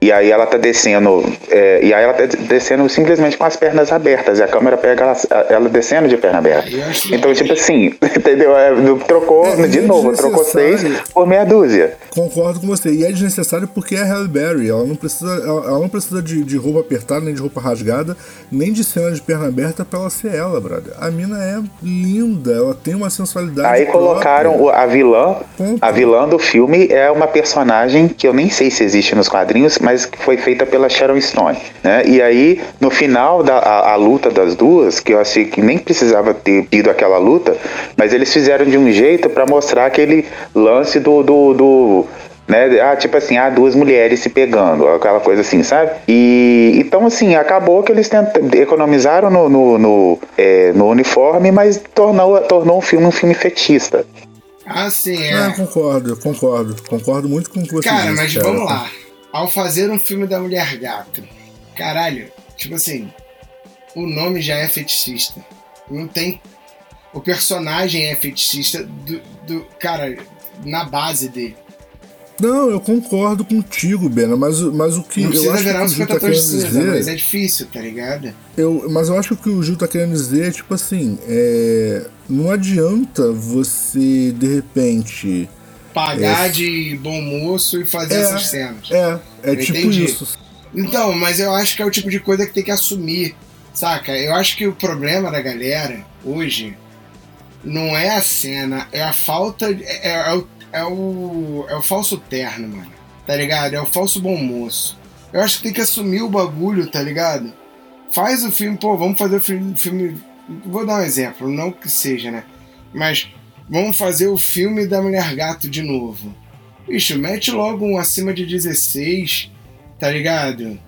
e aí ela tá descendo, eh, e aí ela tá descendo simplesmente com as pernas abertas, e a câmera pega ela, ela descendo de perna aberta. Então, tipo assim, entendeu? É, Trocou, É, de novo, trocou seis por meia dúzia. Concordo com você. E é desnecessário porque é Halle Berry. Ela não precisa, ela, ela não precisa de, de roupa apertada, nem de roupa rasgada, nem de cena de perna aberta pra ela ser ela, brother. A mina é linda, ela tem uma sensualidade. Aí colocaram própria. o- a vilã. Ponto. A vilã do filme é uma personagem que eu nem sei se existe nos quadrinhos, mas que foi feita pela Sharon Stone. Né? E aí, no final da a, a luta das duas, que eu achei que nem precisava ter tido aquela luta, mas eles fizeram de um jeito pra mostrar aquele lance do. do, do né? Ah, tipo assim, ah, duas mulheres se pegando, aquela coisa assim, sabe? E então, assim, acabou que eles tent- economizaram no, no, no, é, no uniforme, mas tornou, tornou o filme um filme fetista. Ah, sim, é. É, concordo, concordo. Concordo muito com o que você Cara, disse, mas cara. vamos lá. Ao fazer um filme da Mulher Gato, caralho, tipo assim, o nome já é fetichista. Não tem. O personagem é fetichista do. do cara, na base dele. Não, eu concordo contigo, Bena, mas, o- mas o que Não eu acho que virar o um Gil 50 tá querendo mas dizer. é difícil, tá ligado? Eu, mas eu acho que o que o Gil tá querendo dizer é tipo assim, é, não adianta você de repente. Pagar É. de bom moço e fazer É. essas cenas. É, é Eu tipo entendi. isso. Então, mas eu acho que é o tipo de coisa que tem que assumir, saca? Eu acho que o problema da galera hoje não é a cena, é a falta. de- É, é o, é, o, é o falso terno, mano. Tá ligado? É o falso bom moço. Eu acho que tem que assumir o bagulho, tá ligado? Faz o filme, pô, vamos fazer o filme. filme vou dar um exemplo, não que seja, né? Mas vamos fazer o filme da Mulher Gato de novo. Bicho, mete logo um acima de 16, tá ligado?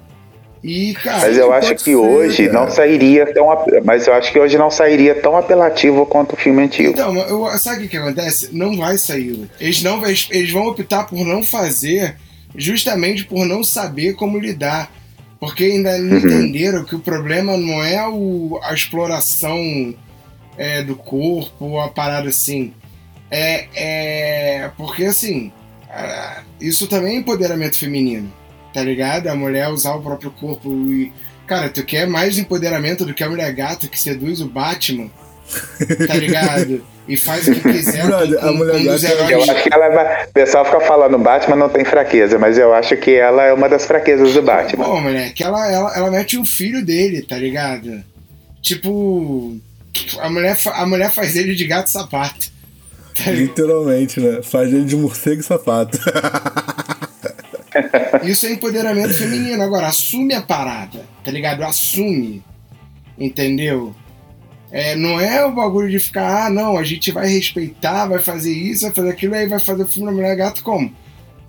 E, cara. Mas eu acho que ser, hoje cara. não sairia tão. Mas eu acho que hoje não sairia tão apelativo quanto o filme antigo. Então, eu, sabe o que, que acontece? Não vai sair. Eles, não, eles, eles vão optar por não fazer justamente por não saber como lidar. Porque ainda não Uhum. entenderam que o problema não é o, a exploração é, do corpo, a parada assim. É, é. Porque assim, isso também é empoderamento feminino, tá ligado? A mulher usar o próprio corpo e. Cara, tu quer mais empoderamento do que a mulher gata que seduz o Batman, tá ligado? E faz o que quiser. Brother, a mulher um gata- Eu heróis. acho que ela vai. O pessoal fica falando Batman não tem fraqueza, mas eu acho que ela é uma das fraquezas do Batman. Pô, moleque, ela, ela, ela mete o filho dele, tá ligado? Tipo. A mulher, a mulher faz ele de gato sapato. Tá? Literalmente, né? Faz ele de morcego e sapato. Isso é empoderamento feminino. Agora, assume a parada, tá ligado? Assume. Entendeu? É, não é o bagulho de ficar, ah, não, a gente vai respeitar, vai fazer isso, vai fazer aquilo, aí vai fazer o filme da Mulher Gato como?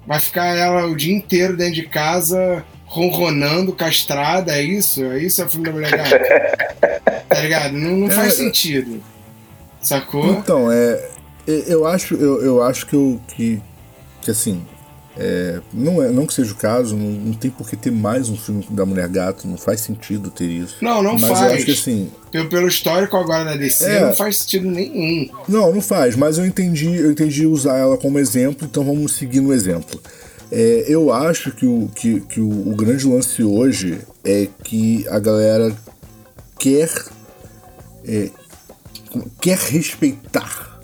Vai ficar ela o dia inteiro dentro de casa, ronronando, castrada, é isso? É isso é o filme da Mulher Gato? tá ligado? Não, não faz É. sentido. Sacou? Então, é. Eu acho, eu, eu acho que, eu, que, que assim. é, não, é, não que seja o caso, não, não tem por que ter mais um filme da Mulher Gato, não faz sentido ter isso. Não, não Mas faz. eu acho que assim. Pelo, pelo histórico agora da DC, É. não faz sentido nenhum. Não, não faz, mas eu entendi, eu entendi usar ela como exemplo, então vamos seguir no exemplo. É, eu acho que, o, que, que o, o grande lance hoje é que a galera quer é, quer respeitar.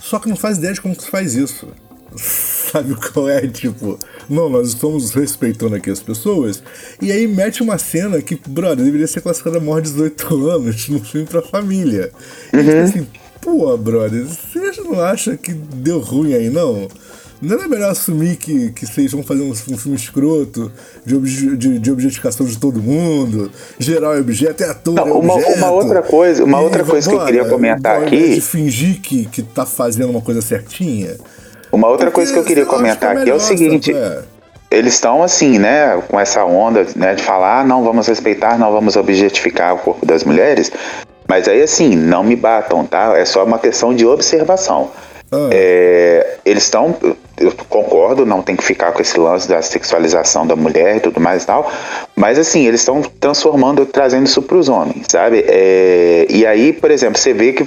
Só que não faz ideia de como que se faz isso. Sabe qual é? Tipo, não, nós estamos respeitando aqui as pessoas. E aí mete uma cena que, brother, deveria ser classificada morte de 18 anos num filme pra família. E tipo assim, pô, brother, vocês não acham que deu ruim aí, não? Não era melhor assumir que, que vocês vão fazer um, um filme escroto de, obje- de, de objetificação de todo mundo, geral é objeto, é ator, Não, é uma- objeto. uma outra coisa- uma outra coisa que eu queria comentar invés aqui- de fingir que, que tá fazendo uma coisa certinha. Uma outra coisa que eu queria Porque, lá, comentar acho aqui é o seguinte. sabe? É. Eles estão assim, né, com essa onda, né, de falar, ah, não vamos respeitar, não vamos objetificar o corpo das mulheres. Mas aí, assim, não me batam, tá? É só uma questão de observação. Ah. É, eles estão, eu concordo, não tem que ficar com esse lance da sexualização da mulher e tudo mais e tal, mas assim, eles estão transformando, trazendo isso para os homens, sabe? É, e aí, por exemplo, você vê que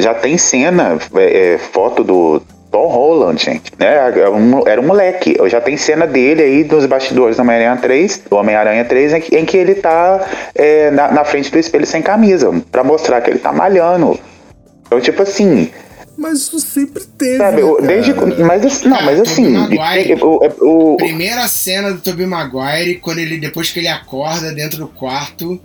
já tem cena, é, é, foto do Tom Holland, gente, né? Era um, era um moleque. Já tem cena dele aí dos bastidores do Homem-Aranha 3, do Homem-Aranha 3, em que, em que ele tá é, na, na frente do espelho sem camisa, pra mostrar que ele tá malhando. Então, tipo assim, Mas isso sempre teve. sabe, né, desde. Mas não, Cara, mas assim. Maguire. o- o- Primeira cena do Tobey Maguire, quando ele, depois que ele acorda dentro do quarto,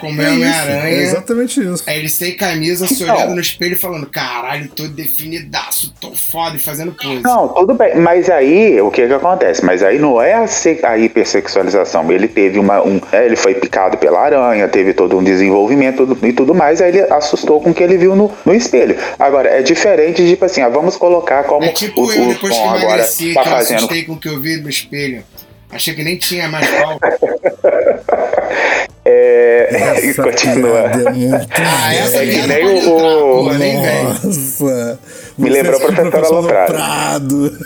como é É isso, é Homem-Aranha. exatamente isso. Aí ele sem camisa, se Então. olhando no espelho e falando, caralho, tô definidaço, tô foda e fazendo pose. Não, tudo bem, mas aí o que que acontece? Mas aí não é a, se- a hipersexualização. Ele teve uma. Um, é, ele foi picado pela aranha, teve todo um desenvolvimento e tudo mais, aí ele assustou com o que ele viu no, no espelho. Agora, é diferente de, tipo assim, ah, vamos colocar como É tipo o, eu o depois que Tom agora emagreci, tá que eu fazendo. assustei com o que eu vi no espelho. Achei que nem tinha mais pau. É, e Essa continua. é Ah, essa É que nem o- entrar, o-. Nossa! Me lembrou assistiu Professor Aloprado. Aloprado.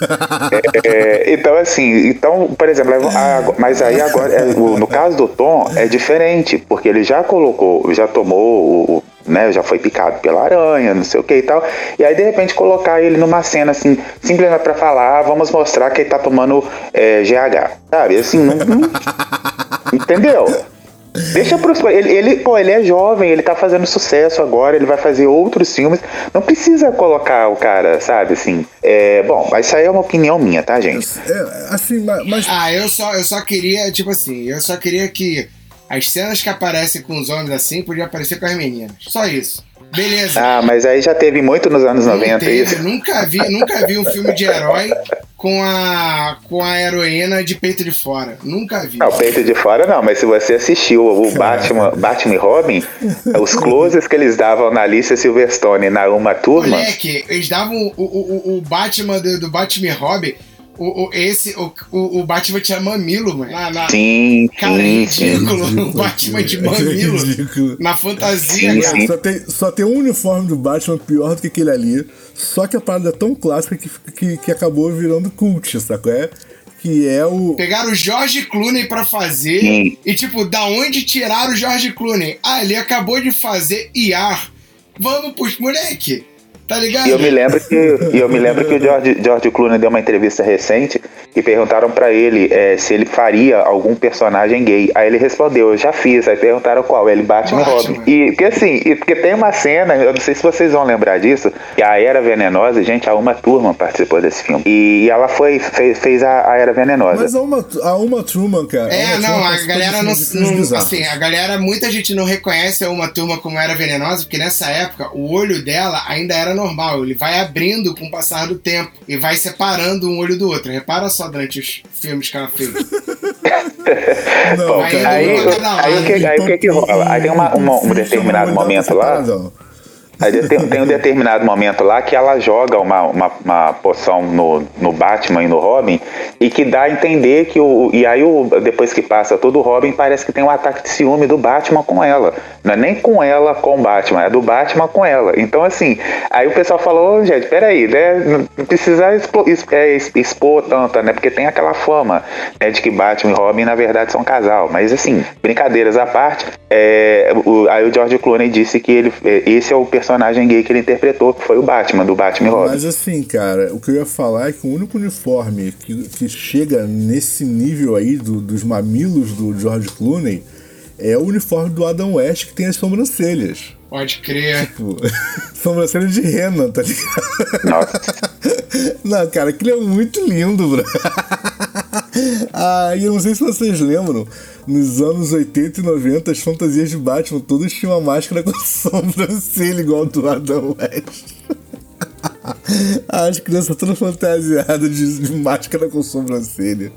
É, então, assim, então, por exemplo, a- mas aí agora, é, o- no caso do Tom, é diferente, porque ele já colocou, já tomou o. o- Né, já foi picado pela aranha, não sei o que e tal. E aí, de repente, colocar ele numa cena assim, simplesmente pra falar, ah, vamos mostrar que ele tá tomando é, GH. Sabe? Assim, não. não- entendeu? Deixa pros. Ele, ele, pô, ele é jovem, ele tá fazendo sucesso agora, ele vai fazer outros filmes. Não precisa colocar o cara, sabe, assim. É, bom, mas isso aí é uma opinião minha, tá, gente? É, assim, ma- mas. Ah, eu só, eu só queria, tipo assim, eu só queria que as cenas que aparecem com os homens assim podiam aparecer com as meninas. Só isso. Beleza. Ah, mas aí já teve muito nos anos Não 90 teve, isso. nunca vi, nunca vi um filme de herói com a com a heroína de peito de fora. Nunca vi. Não, peito de fora não, mas se você assistiu o Batman, Batman e Robin, os closes que eles davam na Alicia Silverstone e na Uma Turma, Moleque, eles davam o, o, o, o Batman do, do Batman e Robin, o, o, esse, o, o, o Batman tinha mamilo, mano. Na, na- sim, cara, é sim, sim. ridículo. O Batman de mamilo. É. Na fantasia, Sim, cara. sim. Só tem, só tem um uniforme do Batman pior do que aquele ali. Só que a parada é tão clássica que, que, que acabou virando cult, sacou? É? Que é o. Pegaram o George Clooney pra fazer Sim. e, tipo, da onde tiraram o George Clooney? Ah, ele acabou de fazer IAR. Vamos pros moleque. Tá ligado? E eu me lembro que, e eu me lembro que o George, George Clooney deu uma entrevista recente e perguntaram pra ele é, se ele faria algum personagem gay. Aí ele respondeu, eu já fiz. Aí perguntaram qual, ele Batman, Batman. Robin. E porque assim, e, porque tem uma cena, eu não sei se vocês vão lembrar disso, que a Era Venenosa, gente, a Uma Turma participou desse filme. E, e ela foi, fez, fez a, a Era Venenosa. Mas a uma, a uma Truman, cara. É, Uma não, Truman a galera não, não- assim, a galera, muita gente não reconhece uma turma como era venenosa, porque nessa época o olho dela ainda era normal, ele vai abrindo com o passar do tempo e vai separando um olho do outro. Repara só durante os filmes que ela fez. Não, Aí aí, dar aí, o que, aí o que que rola? Aí tem uma, uma- um determinado momento lá. Aí tem, tem um determinado momento lá que ela joga uma, uma, uma poção no, no Batman e no Robin e que dá a entender que o. E aí, o, depois que passa todo o Robin, parece que tem um ataque de ciúme do Batman com ela. Não é nem com ela com o Batman, é do Batman com ela. Então, assim, aí o pessoal falou, "Ô, gente, peraí, né? Não precisa expor, é, es- expor tanto, né? Porque tem aquela fama né, de que Batman e Robin, na verdade, são um casal. Mas, assim, brincadeiras à parte, é, o- aí o George Clooney disse que ele, é, esse é o personagem gay que ele interpretou, que foi o Batman, do Batman Robin. Mas assim, cara, o que eu ia falar é que o único uniforme que, que chega nesse nível aí do- dos mamilos do George Clooney é o uniforme do Adam West que tem as sobrancelhas. Pode crer. Tipo, sobrancelha de rena, tá ligado? Nossa. Não, cara, aquilo é muito lindo, bro. ah, e eu não sei se vocês lembram, nos anos 80 e 90, as fantasias de Batman todas tinham uma máscara com sobrancelha igual do Adam West. As crianças todas fantasiadas de, máscara com sobrancelha.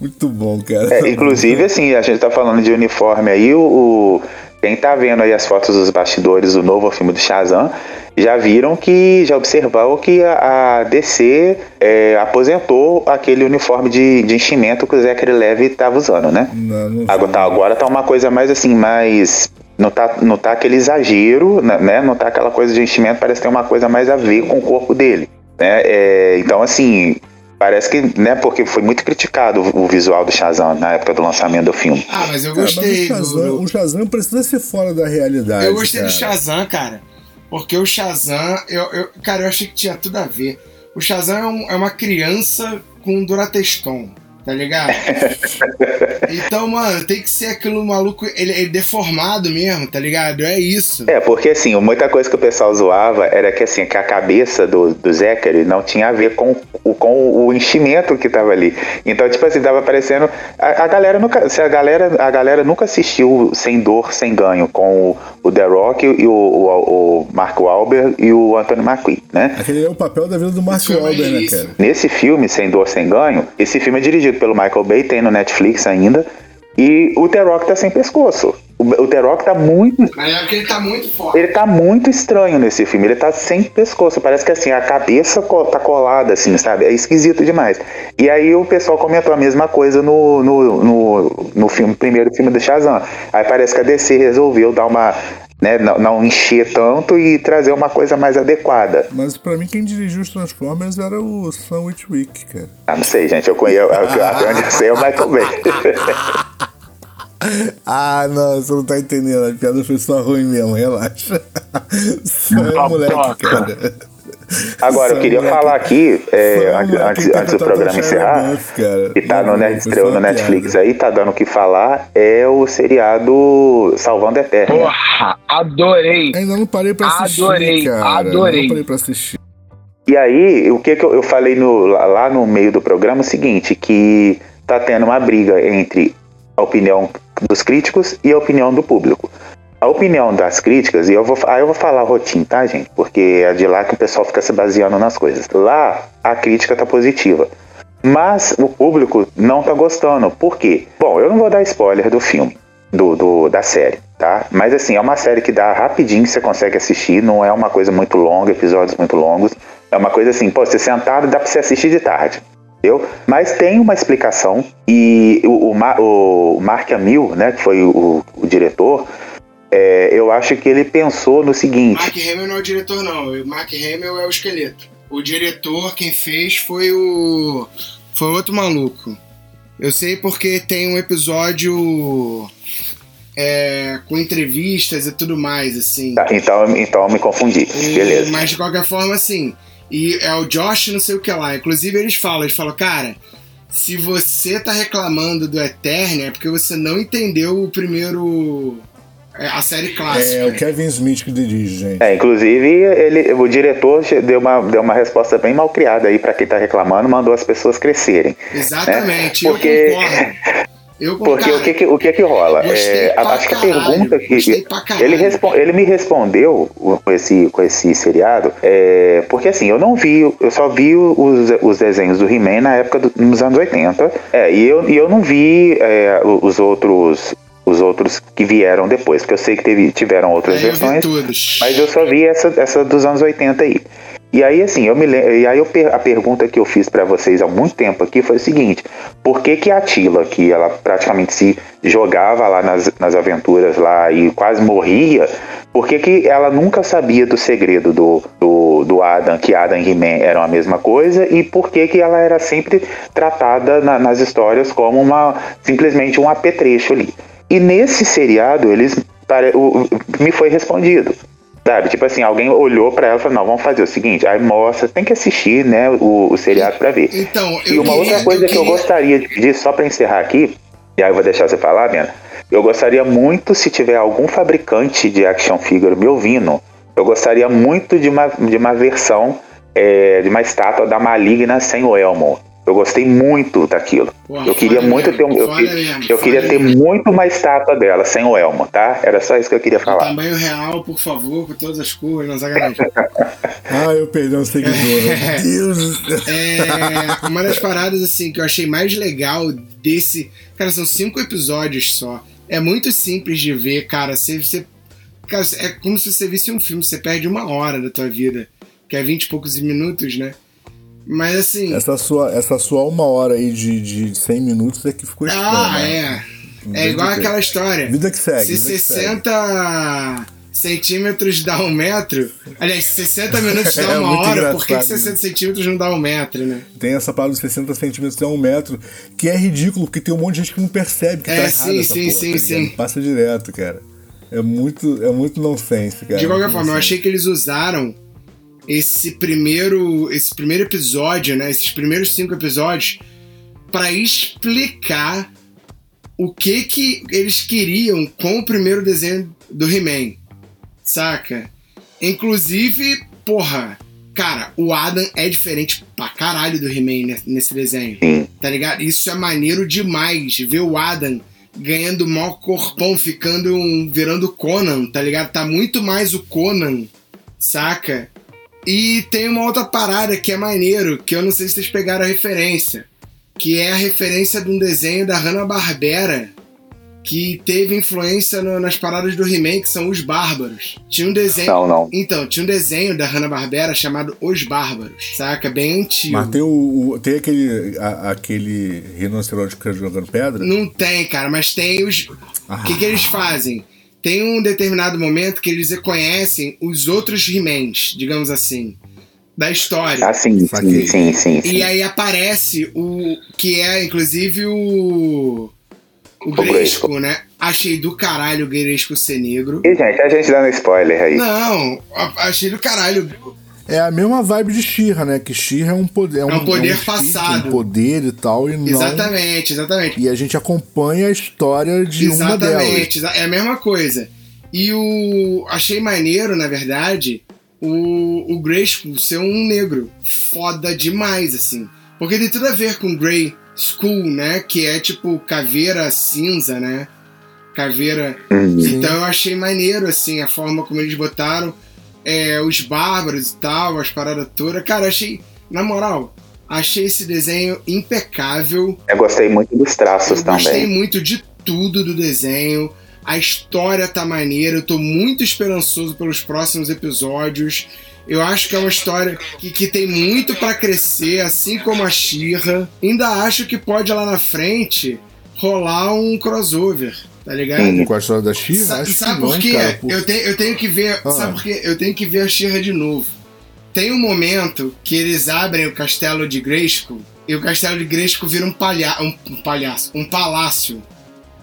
Muito bom, cara. É, inclusive, assim, a gente tá falando de uniforme aí, o- quem tá vendo aí as fotos dos bastidores do novo filme do Shazam, já viram que, já observou que a, DC é, aposentou aquele uniforme de, de enchimento que o Zachary Levy tava usando, né? Não, não Agora tá, agora tá uma coisa mais assim, mais. Não tá, não tá aquele exagero, né? Não tá aquela coisa de enchimento, parece que tem uma coisa mais a ver com o corpo dele. Né? É, então, assim, parece que, né, porque foi muito criticado o visual do Shazam na época do lançamento do filme. Ah, mas eu Cara, mas gostei o Shazam, do, o Shazam precisa ser fora da realidade. Eu gostei cara. do Shazam, cara. Porque o Shazam, eu, eu- cara, eu achei que tinha tudo a ver. O Shazam é, um- é uma criança com um Durateston, tá ligado? então, mano, tem que ser aquilo maluco, ele, ele deformado mesmo, tá ligado? É isso. É, porque assim, muita coisa que o pessoal zoava era que assim, que a cabeça do, do Zachary não tinha a ver com, o- com o enchimento que tava ali. Então, tipo assim, tava parecendo. A, a galera nunca. Se a galera, a galera nunca assistiu Sem Dor, Sem Ganho com o, o The Rock e o, o, o Mark Wahlberg e o Anthony Mackie, né? Aquele é o papel da vida do Mark é Wahlberg, né, isso. cara? Nesse filme, Sem Dor, Sem Ganho, esse filme é dirigido pelo Michael Bay, tem no Netflix ainda. E o The Rock tá sem pescoço. O, The Rock tá muito é porque ele tá muito forte. ele tá muito estranho nesse filme. Ele tá sem pescoço. Parece que assim, a cabeça tá colada, assim, sabe? É esquisito demais. E aí o pessoal comentou a mesma coisa no, no, no, no filme, primeiro filme do Shazam. Aí parece que a DC resolveu dar uma. Né, não, não encher tanto e trazer uma coisa mais adequada. Mas pra mim quem dirigiu os Transformers era o Sam Witwick, cara. Ah, não sei, gente. Eu conheço. Até onde eu sei é o Michael Bay. Ah, não, você não tá entendendo. A piada foi só ruim mesmo, relaxa. Sam é moleque, cara. Agora, eu queria falar aqui, é, antes, antes, antes do programa encerrar, que tá no, Net- estreou no Netflix piada. aí, tá dando o que falar, é o seriado Salvando a Eterna. Porra, adorei. Ainda não parei pra assistir, Adorei, cara. adorei. Não parei pra assistir. E aí, o que, que eu, eu falei no- lá lá no meio do programa é o seguinte, que tá tendo uma briga entre a opinião dos críticos e a opinião do público. A opinião das críticas, e eu vou, aí eu vou falar rotim, tá, gente? Porque é de lá que o pessoal fica se baseando nas coisas. Lá, a crítica tá positiva. Mas o público não tá gostando. Por quê? Bom, eu não vou dar spoiler do filme, do, do- da série, tá? Mas assim, é uma série que dá rapidinho, você consegue assistir, não é uma coisa muito longa, episódios muito longos. É uma coisa assim, pô, você sentado dá pra você assistir de tarde. Entendeu? Mas tem uma explicação e o, o, o Mark Hamill, né, que foi o, o diretor, é, eu acho que ele pensou no seguinte. Mark Hamill não é o diretor, não. O Mark Hamill é o esqueleto. O diretor, quem fez, foi o. Foi outro maluco. Eu sei porque tem um episódio. é, com entrevistas e tudo mais, assim. Tá, então, então eu me confundi. E- Beleza. Mas de qualquer forma, assim. E é o Josh não sei o que lá. Inclusive eles falam, eles falam, cara, se você tá reclamando do Eternia é porque você não entendeu o primeiro. É, a série clássica. É o Kevin Smith que dirige, gente. É, inclusive, ele, o diretor deu uma, deu uma resposta bem mal criada aí pra quem tá reclamando, mandou as pessoas crescerem. Exatamente, Porque- eu concordo. Eu. Porque o que que, o que, que rola? É, acho que a pergunta que. Ele, respon- ele me respondeu com esse, com esse seriado, é, porque assim, eu não vi, eu só vi os, os desenhos do He-Man na época do- nos anos 80. É, e eu, e eu não vi é, os outros. Os outros que vieram depois, porque eu sei que teve, tiveram outras versões. Mas eu só vi essa, essa dos anos 80 aí. E aí, assim, eu me. E aí eu a pergunta que eu fiz pra vocês há muito tempo aqui foi o seguinte: por que, que a Tila, que ela praticamente se jogava lá nas, nas aventuras lá e quase morria, por que, que ela nunca sabia do segredo do, do, do Adam, que Adam e He-Man eram a mesma coisa, e por que, que ela era sempre tratada na- nas histórias como uma simplesmente um apetrecho ali? E nesse seriado, eles me foi respondido. Sabe, tipo assim, alguém olhou pra ela e falou, não, vamos fazer o seguinte, aí mostra, tem que assistir, né, o, o seriado pra ver. Então, E eu uma queria- outra coisa que eu queria- gostaria de pedir, só pra encerrar aqui, e aí eu vou deixar você falar, Bena, eu gostaria muito, se tiver algum fabricante de action figure me ouvindo, eu gostaria muito de uma, de uma versão, é, de uma estátua da Maligna sem o Elmo. Eu gostei muito daquilo. Porra, eu queria muito mesmo, ter um, eu, que- mesmo, eu queria ter mesmo. muito uma estátua dela sem o Elmo, tá? Era só isso que eu queria falar. Tamanho real, por favor, com todas as cores, não. Ah, eu perdi um seguidor. Meu Deus. É, uma das paradas assim que eu achei mais legal desse. Cara, são cinco episódios só. É muito simples de ver, cara. Você, você- cara, é como se você visse um filme, você perde uma hora da tua vida. Que é vinte e poucos minutos, né? Mas assim. Essa sua, essa sua uma hora aí de, de 100 minutos é que ficou estranha. Ah, né? é. É igual aquela história. Vida que segue. Se vida que segue. 60 centímetros dá um metro. Aliás, 60 minutos dá É uma hora, por que, que engraçado, 60 né? centímetros não dá um metro, né? Tem essa parada dos 60 centímetros a um metro, que é ridículo, porque tem um monte de gente que não percebe que É, tá errado sim, essa sim, porra, sim, tá sim. Passa direto, cara. É muito, é muito nonsense, cara. De qualquer forma, eu achei que eles usaram esse primeiro, esse primeiro episódio, né? Esses primeiros cinco episódios para explicar o que que eles queriam com o primeiro desenho do He-Man, saca? Inclusive, porra, cara, o Adam é diferente pra caralho do He-Man ne- nesse desenho, tá ligado? Isso é maneiro demais, ver o Adam ganhando mó corpão, ficando um, virando Conan, tá ligado? Tá muito mais o Conan, saca? E tem uma outra parada que é maneiro, que eu não sei se vocês pegaram a referência, que é a referência de um desenho da Hanna-Barbera que teve influência no- nas paradas do He-Man, que são Os Bárbaros. Tinha um desenho... Não, não. Então, tinha um desenho da Hanna-Barbera chamado Os Bárbaros, saca? Bem antigo. Mas tem, o, o- tem aquele, a- aquele rinoceronte que fica jogando pedra? Não tem, cara, mas tem os. O que, que eles fazem? Tem um determinado momento que eles reconhecem os outros He-Mans, digamos assim, da história. Ah, sim, sim, sim, sim, sim. E aí aparece o. que é, inclusive, o. O Grayskull. Gresco, né? Achei do caralho o Gresco ser negro. E, gente, a gente dando spoiler aí. Não, achei do caralho. É a mesma vibe de Shira, né? Que Shira é um poder. É um, poder é um espírito, passado. Um poder e tal, e não. Exatamente, exatamente. E a gente acompanha a história de uma delas. Exatamente, é a mesma coisa. E o. Achei maneiro, na verdade, o, o Grayskull ser um negro. Foda demais, assim. Porque tem tudo a ver com Grey School, né? Que é tipo caveira cinza, né? Caveira. Uhum. Então eu achei maneiro, assim, a forma como eles botaram é, os bárbaros e tal, as paradas todas. Cara, achei. Na moral, achei esse desenho impecável. Eu gostei muito dos traços Eu gostei também. muito de tudo do desenho. A história tá maneira. Eu tô muito esperançoso pelos próximos episódios. Eu acho que é uma história que, que tem muito pra crescer, assim como a Shira. Ainda acho que pode lá na frente rolar um crossover, tá ligado? Com a história da Shira? Sa- Acho sabe que por quê? cara. por- Eu, tenho, eu tenho que ver. Ah. Sabe por quê? Eu tenho que ver a Shira de novo. Tem um momento que eles abrem o castelo de Grayskull e o castelo de Grayskull vira um, palha um, um palhaço, um palácio.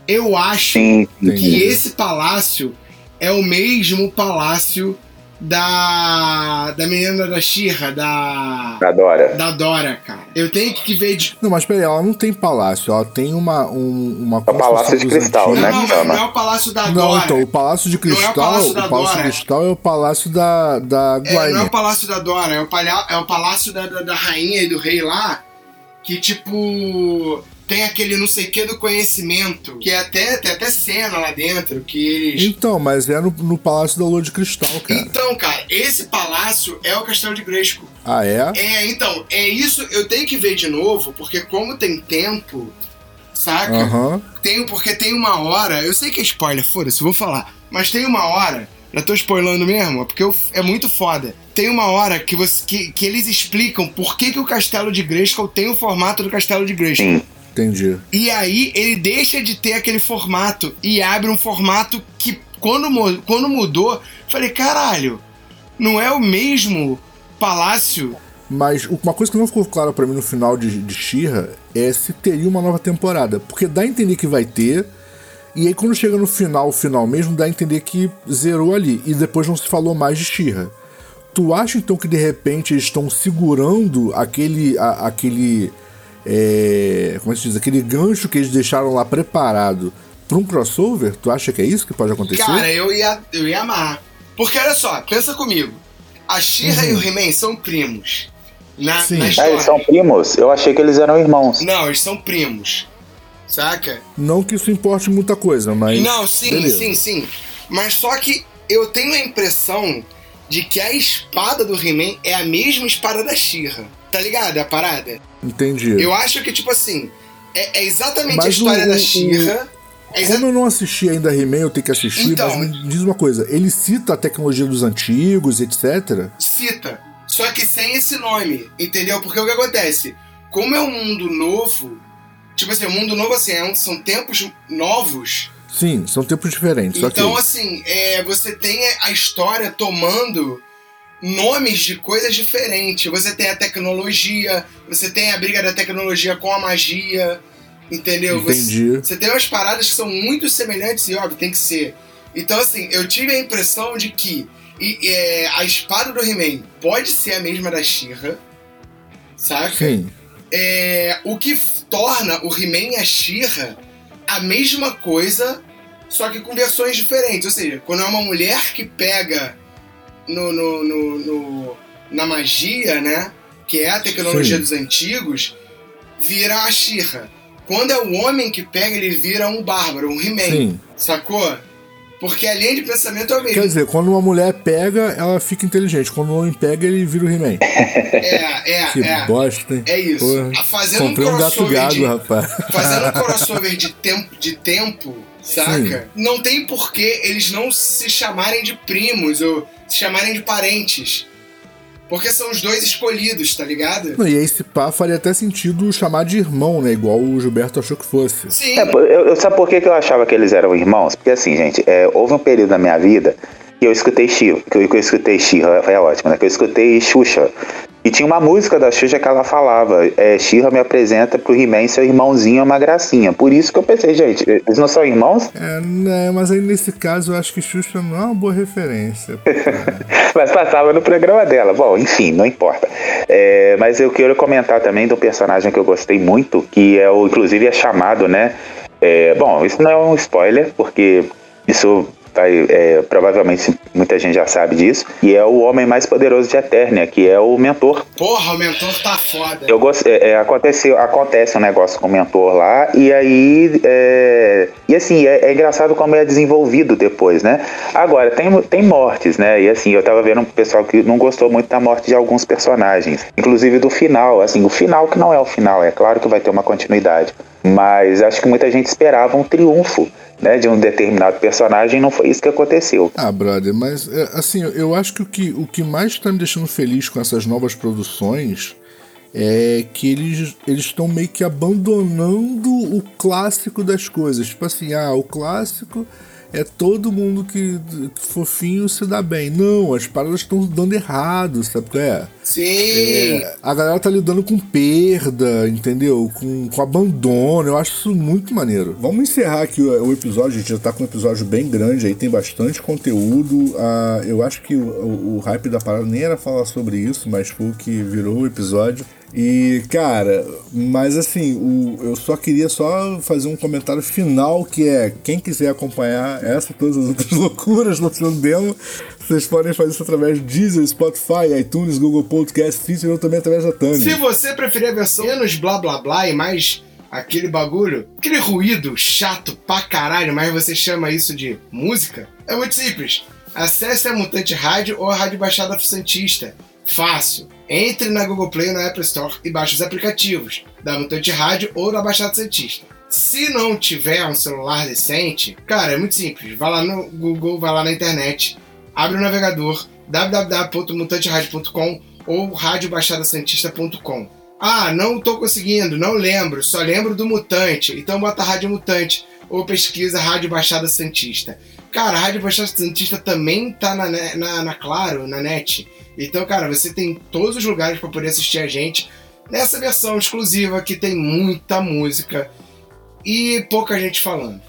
Eu acho que esse palácio é o mesmo palácio da da menina da Xirra, da Adora. da Dora, cara. Eu tenho que ver de Não, mas peraí, ela não tem palácio, ela tem uma, um, uma É o Palácio de Cristal, antigos. né? não, não, não é o palácio da Não, Dora. então, o Palácio de Não é o Cristal, Palácio o da Palácio de Dora. Cristal é o Palácio da, da É, não é o Guaine. palácio da Dora, é o, palha é o palácio da, da, da rainha e do rei lá, que tipo. Tem aquele não sei o que do conhecimento, que é até, tem até cena lá dentro, que eles. Então, mas é no, no Palácio da Lua de Cristal, cara. Então, cara, esse palácio é o Castelo de Grayskull. Ah, é? É, então, é isso, eu tenho que ver de novo, porque como tem tempo, saca? Aham. Tem, porque tem uma hora, eu sei que é spoiler, foda-se, vou falar, mas tem uma hora, já tô spoilando mesmo, porque eu- é muito foda. Tem uma hora que, você, que, que eles explicam por que, que o Castelo de Grayskull tem o formato do Castelo de Grayskull. Sim. Entendi. E aí ele deixa de ter aquele formato e abre um formato que quando, quando mudou, falei, caralho, não é o mesmo palácio Mas uma coisa que não ficou clara pra mim no final de, de é se teria uma nova temporada. Porque dá a entender que vai ter, e aí quando chega no final, final mesmo, dá a entender que zerou ali. E depois não se falou mais de She-Ra. Tu acha então que de repente eles estão segurando aquele. a- aquele. É, como é que se diz? Aquele gancho que eles deixaram lá preparado pra um crossover? Tu acha que é isso que pode acontecer? Cara, eu ia, eu ia amar. Porque olha só, pensa comigo. A She-Ra e o He-Man são primos. Na, Sim. na história. eles são primos? Eu achei que eles eram irmãos. Não, eles são primos. Saca? Não que isso importe muita coisa, mas. Não, sim, beleza. sim, sim. Mas só que eu tenho a impressão de que a espada do He-Man é a mesma espada da She-Ra. Tá ligado a parada? Entendi. Eu acho que, tipo assim, é, é exatamente Mas a história o- da She-Ra. É exa- Como eu não assisti ainda He-Man, eu tenho que assistir, Então, mas me diz uma coisa, ele cita a tecnologia dos antigos, etc. cita. Só que sem esse nome, entendeu? Porque o que acontece? Como é um mundo novo, tipo assim, um mundo novo assim, é um- são tempos novos. Sim, são tempos diferentes, Então, ok. assim, é, você tem a história tomando nomes de coisas diferentes. Você tem a tecnologia, você tem a briga da tecnologia com a magia, entendeu? Você- Entendi. Você tem umas paradas que são muito semelhantes e, óbvio, tem que ser. Então, assim, eu tive a impressão de que e, é, a espada do He-Man pode ser a mesma da She-Ra, saca? Sim. É, o que torna o He-Man e a She-Ra a mesma coisa, só que com versões diferentes. Ou seja, quando é uma mulher que pega no, no- no- no- na magia, né? Que é a tecnologia Sim. dos antigos, vira a She-Ra. Quando é o homem que pega, ele vira um bárbaro, um He-Man. Sacou? Porque a linha de pensamento é o Quer mesmo. dizer, quando uma mulher pega, ela fica inteligente. Quando um homem pega, ele vira o He-Man. É, é, Que é. bosta, hein? É isso. Porra. Fazendo Comprei um um gato gago, de, rapaz. fazendo um crossover de tempo, de tempo saca? Não tem porquê eles não se chamarem de primos ou se chamarem de parentes. Porque são os dois escolhidos, tá ligado? Não, e aí, se pá, faria até sentido chamar de irmão, né? Igual o Gilberto achou que fosse. Sim. É, eu, eu- sabe por que, que eu achava que eles eram irmãos? Porque assim, gente, é, houve um período na minha vida que eu escutei She, que eu, que eu escutei She-Ra, é ótimo, né? Que eu escutei Xuxa. E tinha uma música da Xuxa que ela falava, é, She-Ra me apresenta pro He-Man, seu irmãozinho é uma gracinha. Por isso que eu pensei, gente, eles não são irmãos? É, né, mas aí nesse caso eu acho que Xuxa não é uma boa referência. Mas passava no programa dela. Bom, enfim, não importa. É, mas eu quero comentar também do personagem que eu gostei muito, que é o, inclusive, é chamado, né? é, bom, isso não é um spoiler, porque isso é, provavelmente muita gente já sabe disso, e é o homem mais poderoso de Eternia, que é o mentor. Porra, o mentor tá foda. Eu gost... é, é, aconteceu, acontece um negócio com o mentor lá, e aí. é, E assim, é, é engraçado como é desenvolvido depois, né? Agora, tem, tem mortes, né? E assim, eu tava vendo um pessoal que não gostou muito da morte de alguns personagens, inclusive do final. Assim, o final que não é o final, é claro que vai ter uma continuidade. Mas acho que muita gente esperava um triunfo. Né, de um determinado personagem, não foi isso que aconteceu. Ah, brother, mas é, assim, eu acho que o que, o que mais está me deixando feliz com essas novas produções é que eles eles estão meio que abandonando o clássico das coisas. Tipo assim, ah, o clássico é todo mundo que, que fofinho se dá bem. Não, as paradas estão dando errado, sabe qual é? Sim! É, a galera tá lidando com perda, entendeu? Com, com abandono. Eu acho isso muito maneiro. Vamos encerrar aqui o, o episódio. A gente já tá com um episódio bem grande aí, tem bastante conteúdo. Ah, eu acho que o, o, o hype da parada nem era falar sobre isso, mas foi o que virou o episódio. E, cara, mas assim, o, eu só queria só fazer um comentário final que é quem quiser acompanhar essa e todas as outras loucuras do Demo, vocês podem fazer isso através de Deezer, Spotify, iTunes, Google Podcast, Twitter ou também através da Tânia. Se você preferir a versão menos blá blá blá e mais aquele bagulho, aquele ruído chato pra caralho, mas você chama isso de música, é muito simples. Acesse a Mutante Rádio ou a Rádio Baixada Santista. Fácil. Entre na Google Play na Apple Store e baixe os aplicativos da Mutante Rádio ou da Baixada Santista. Se não tiver um celular decente, cara, é muito simples. Vai lá no Google, vai lá na internet, abre o navegador www.mutanteradio.com ou radiobaixadasantista.com. Ah, não tô conseguindo, não lembro, só lembro do Mutante. Então bota Rádio Mutante ou pesquisa Rádio Baixada Santista. Cara, a Rádio Baixada Santista também tá na, na, na Claro, na net. Então, cara, você tem todos os lugares para poder assistir a gente nessa versão exclusiva que tem muita música e pouca gente falando.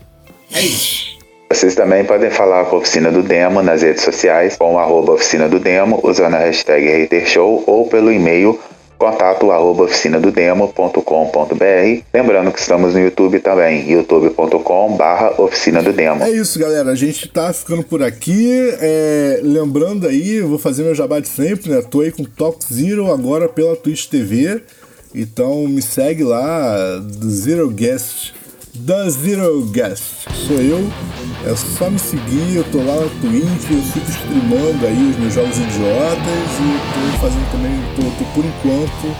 É isso. Vocês também podem falar com a Oficina do Demo nas redes sociais, com arroba Oficina do Demo, usando a hashtag RTShow ou pelo e-mail contato arroba oficinadodemo.com.br. Lembrando que estamos no YouTube também, youtube.com barra oficina do demo. É isso, galera. A gente tá ficando por aqui. É, lembrando aí, vou fazer meu jabá de sempre, né? Tô aí com Talk Zero agora pela Twitch TV. Então me segue lá, do Zero Guest da Zero Guest. Sou eu, é só me seguir, eu tô lá na Twitch, eu fico streamando aí os meus jogos idiotas e tô fazendo também, tô, tô por enquanto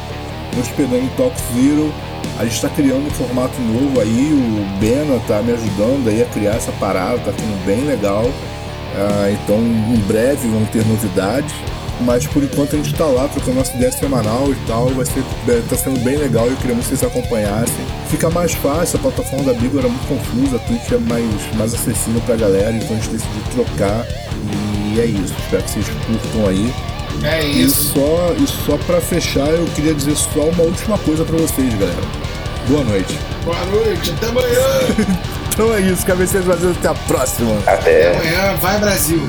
me hospedando em Talk Zero. A gente está criando um formato novo aí, o Bena tá me ajudando aí a criar essa parada, tá ficando bem legal. Uh, então em breve vão ter novidades mas por enquanto a gente tá lá trocando nossa ideia semanal e tal, vai ser, tá sendo bem legal e eu queria muito que vocês acompanhassem. Fica mais fácil, a plataforma da Bigo era muito confusa, a Twitch é mais, mais acessível pra galera, então a gente decidiu trocar e é isso. Espero que vocês curtam aí. É isso. E só, e só pra fechar, eu queria dizer só uma última coisa pra vocês, galera. Boa noite. Boa noite, até amanhã. então é isso, cabeceiros vazios, até a próxima. Até. Até amanhã, vai Brasil.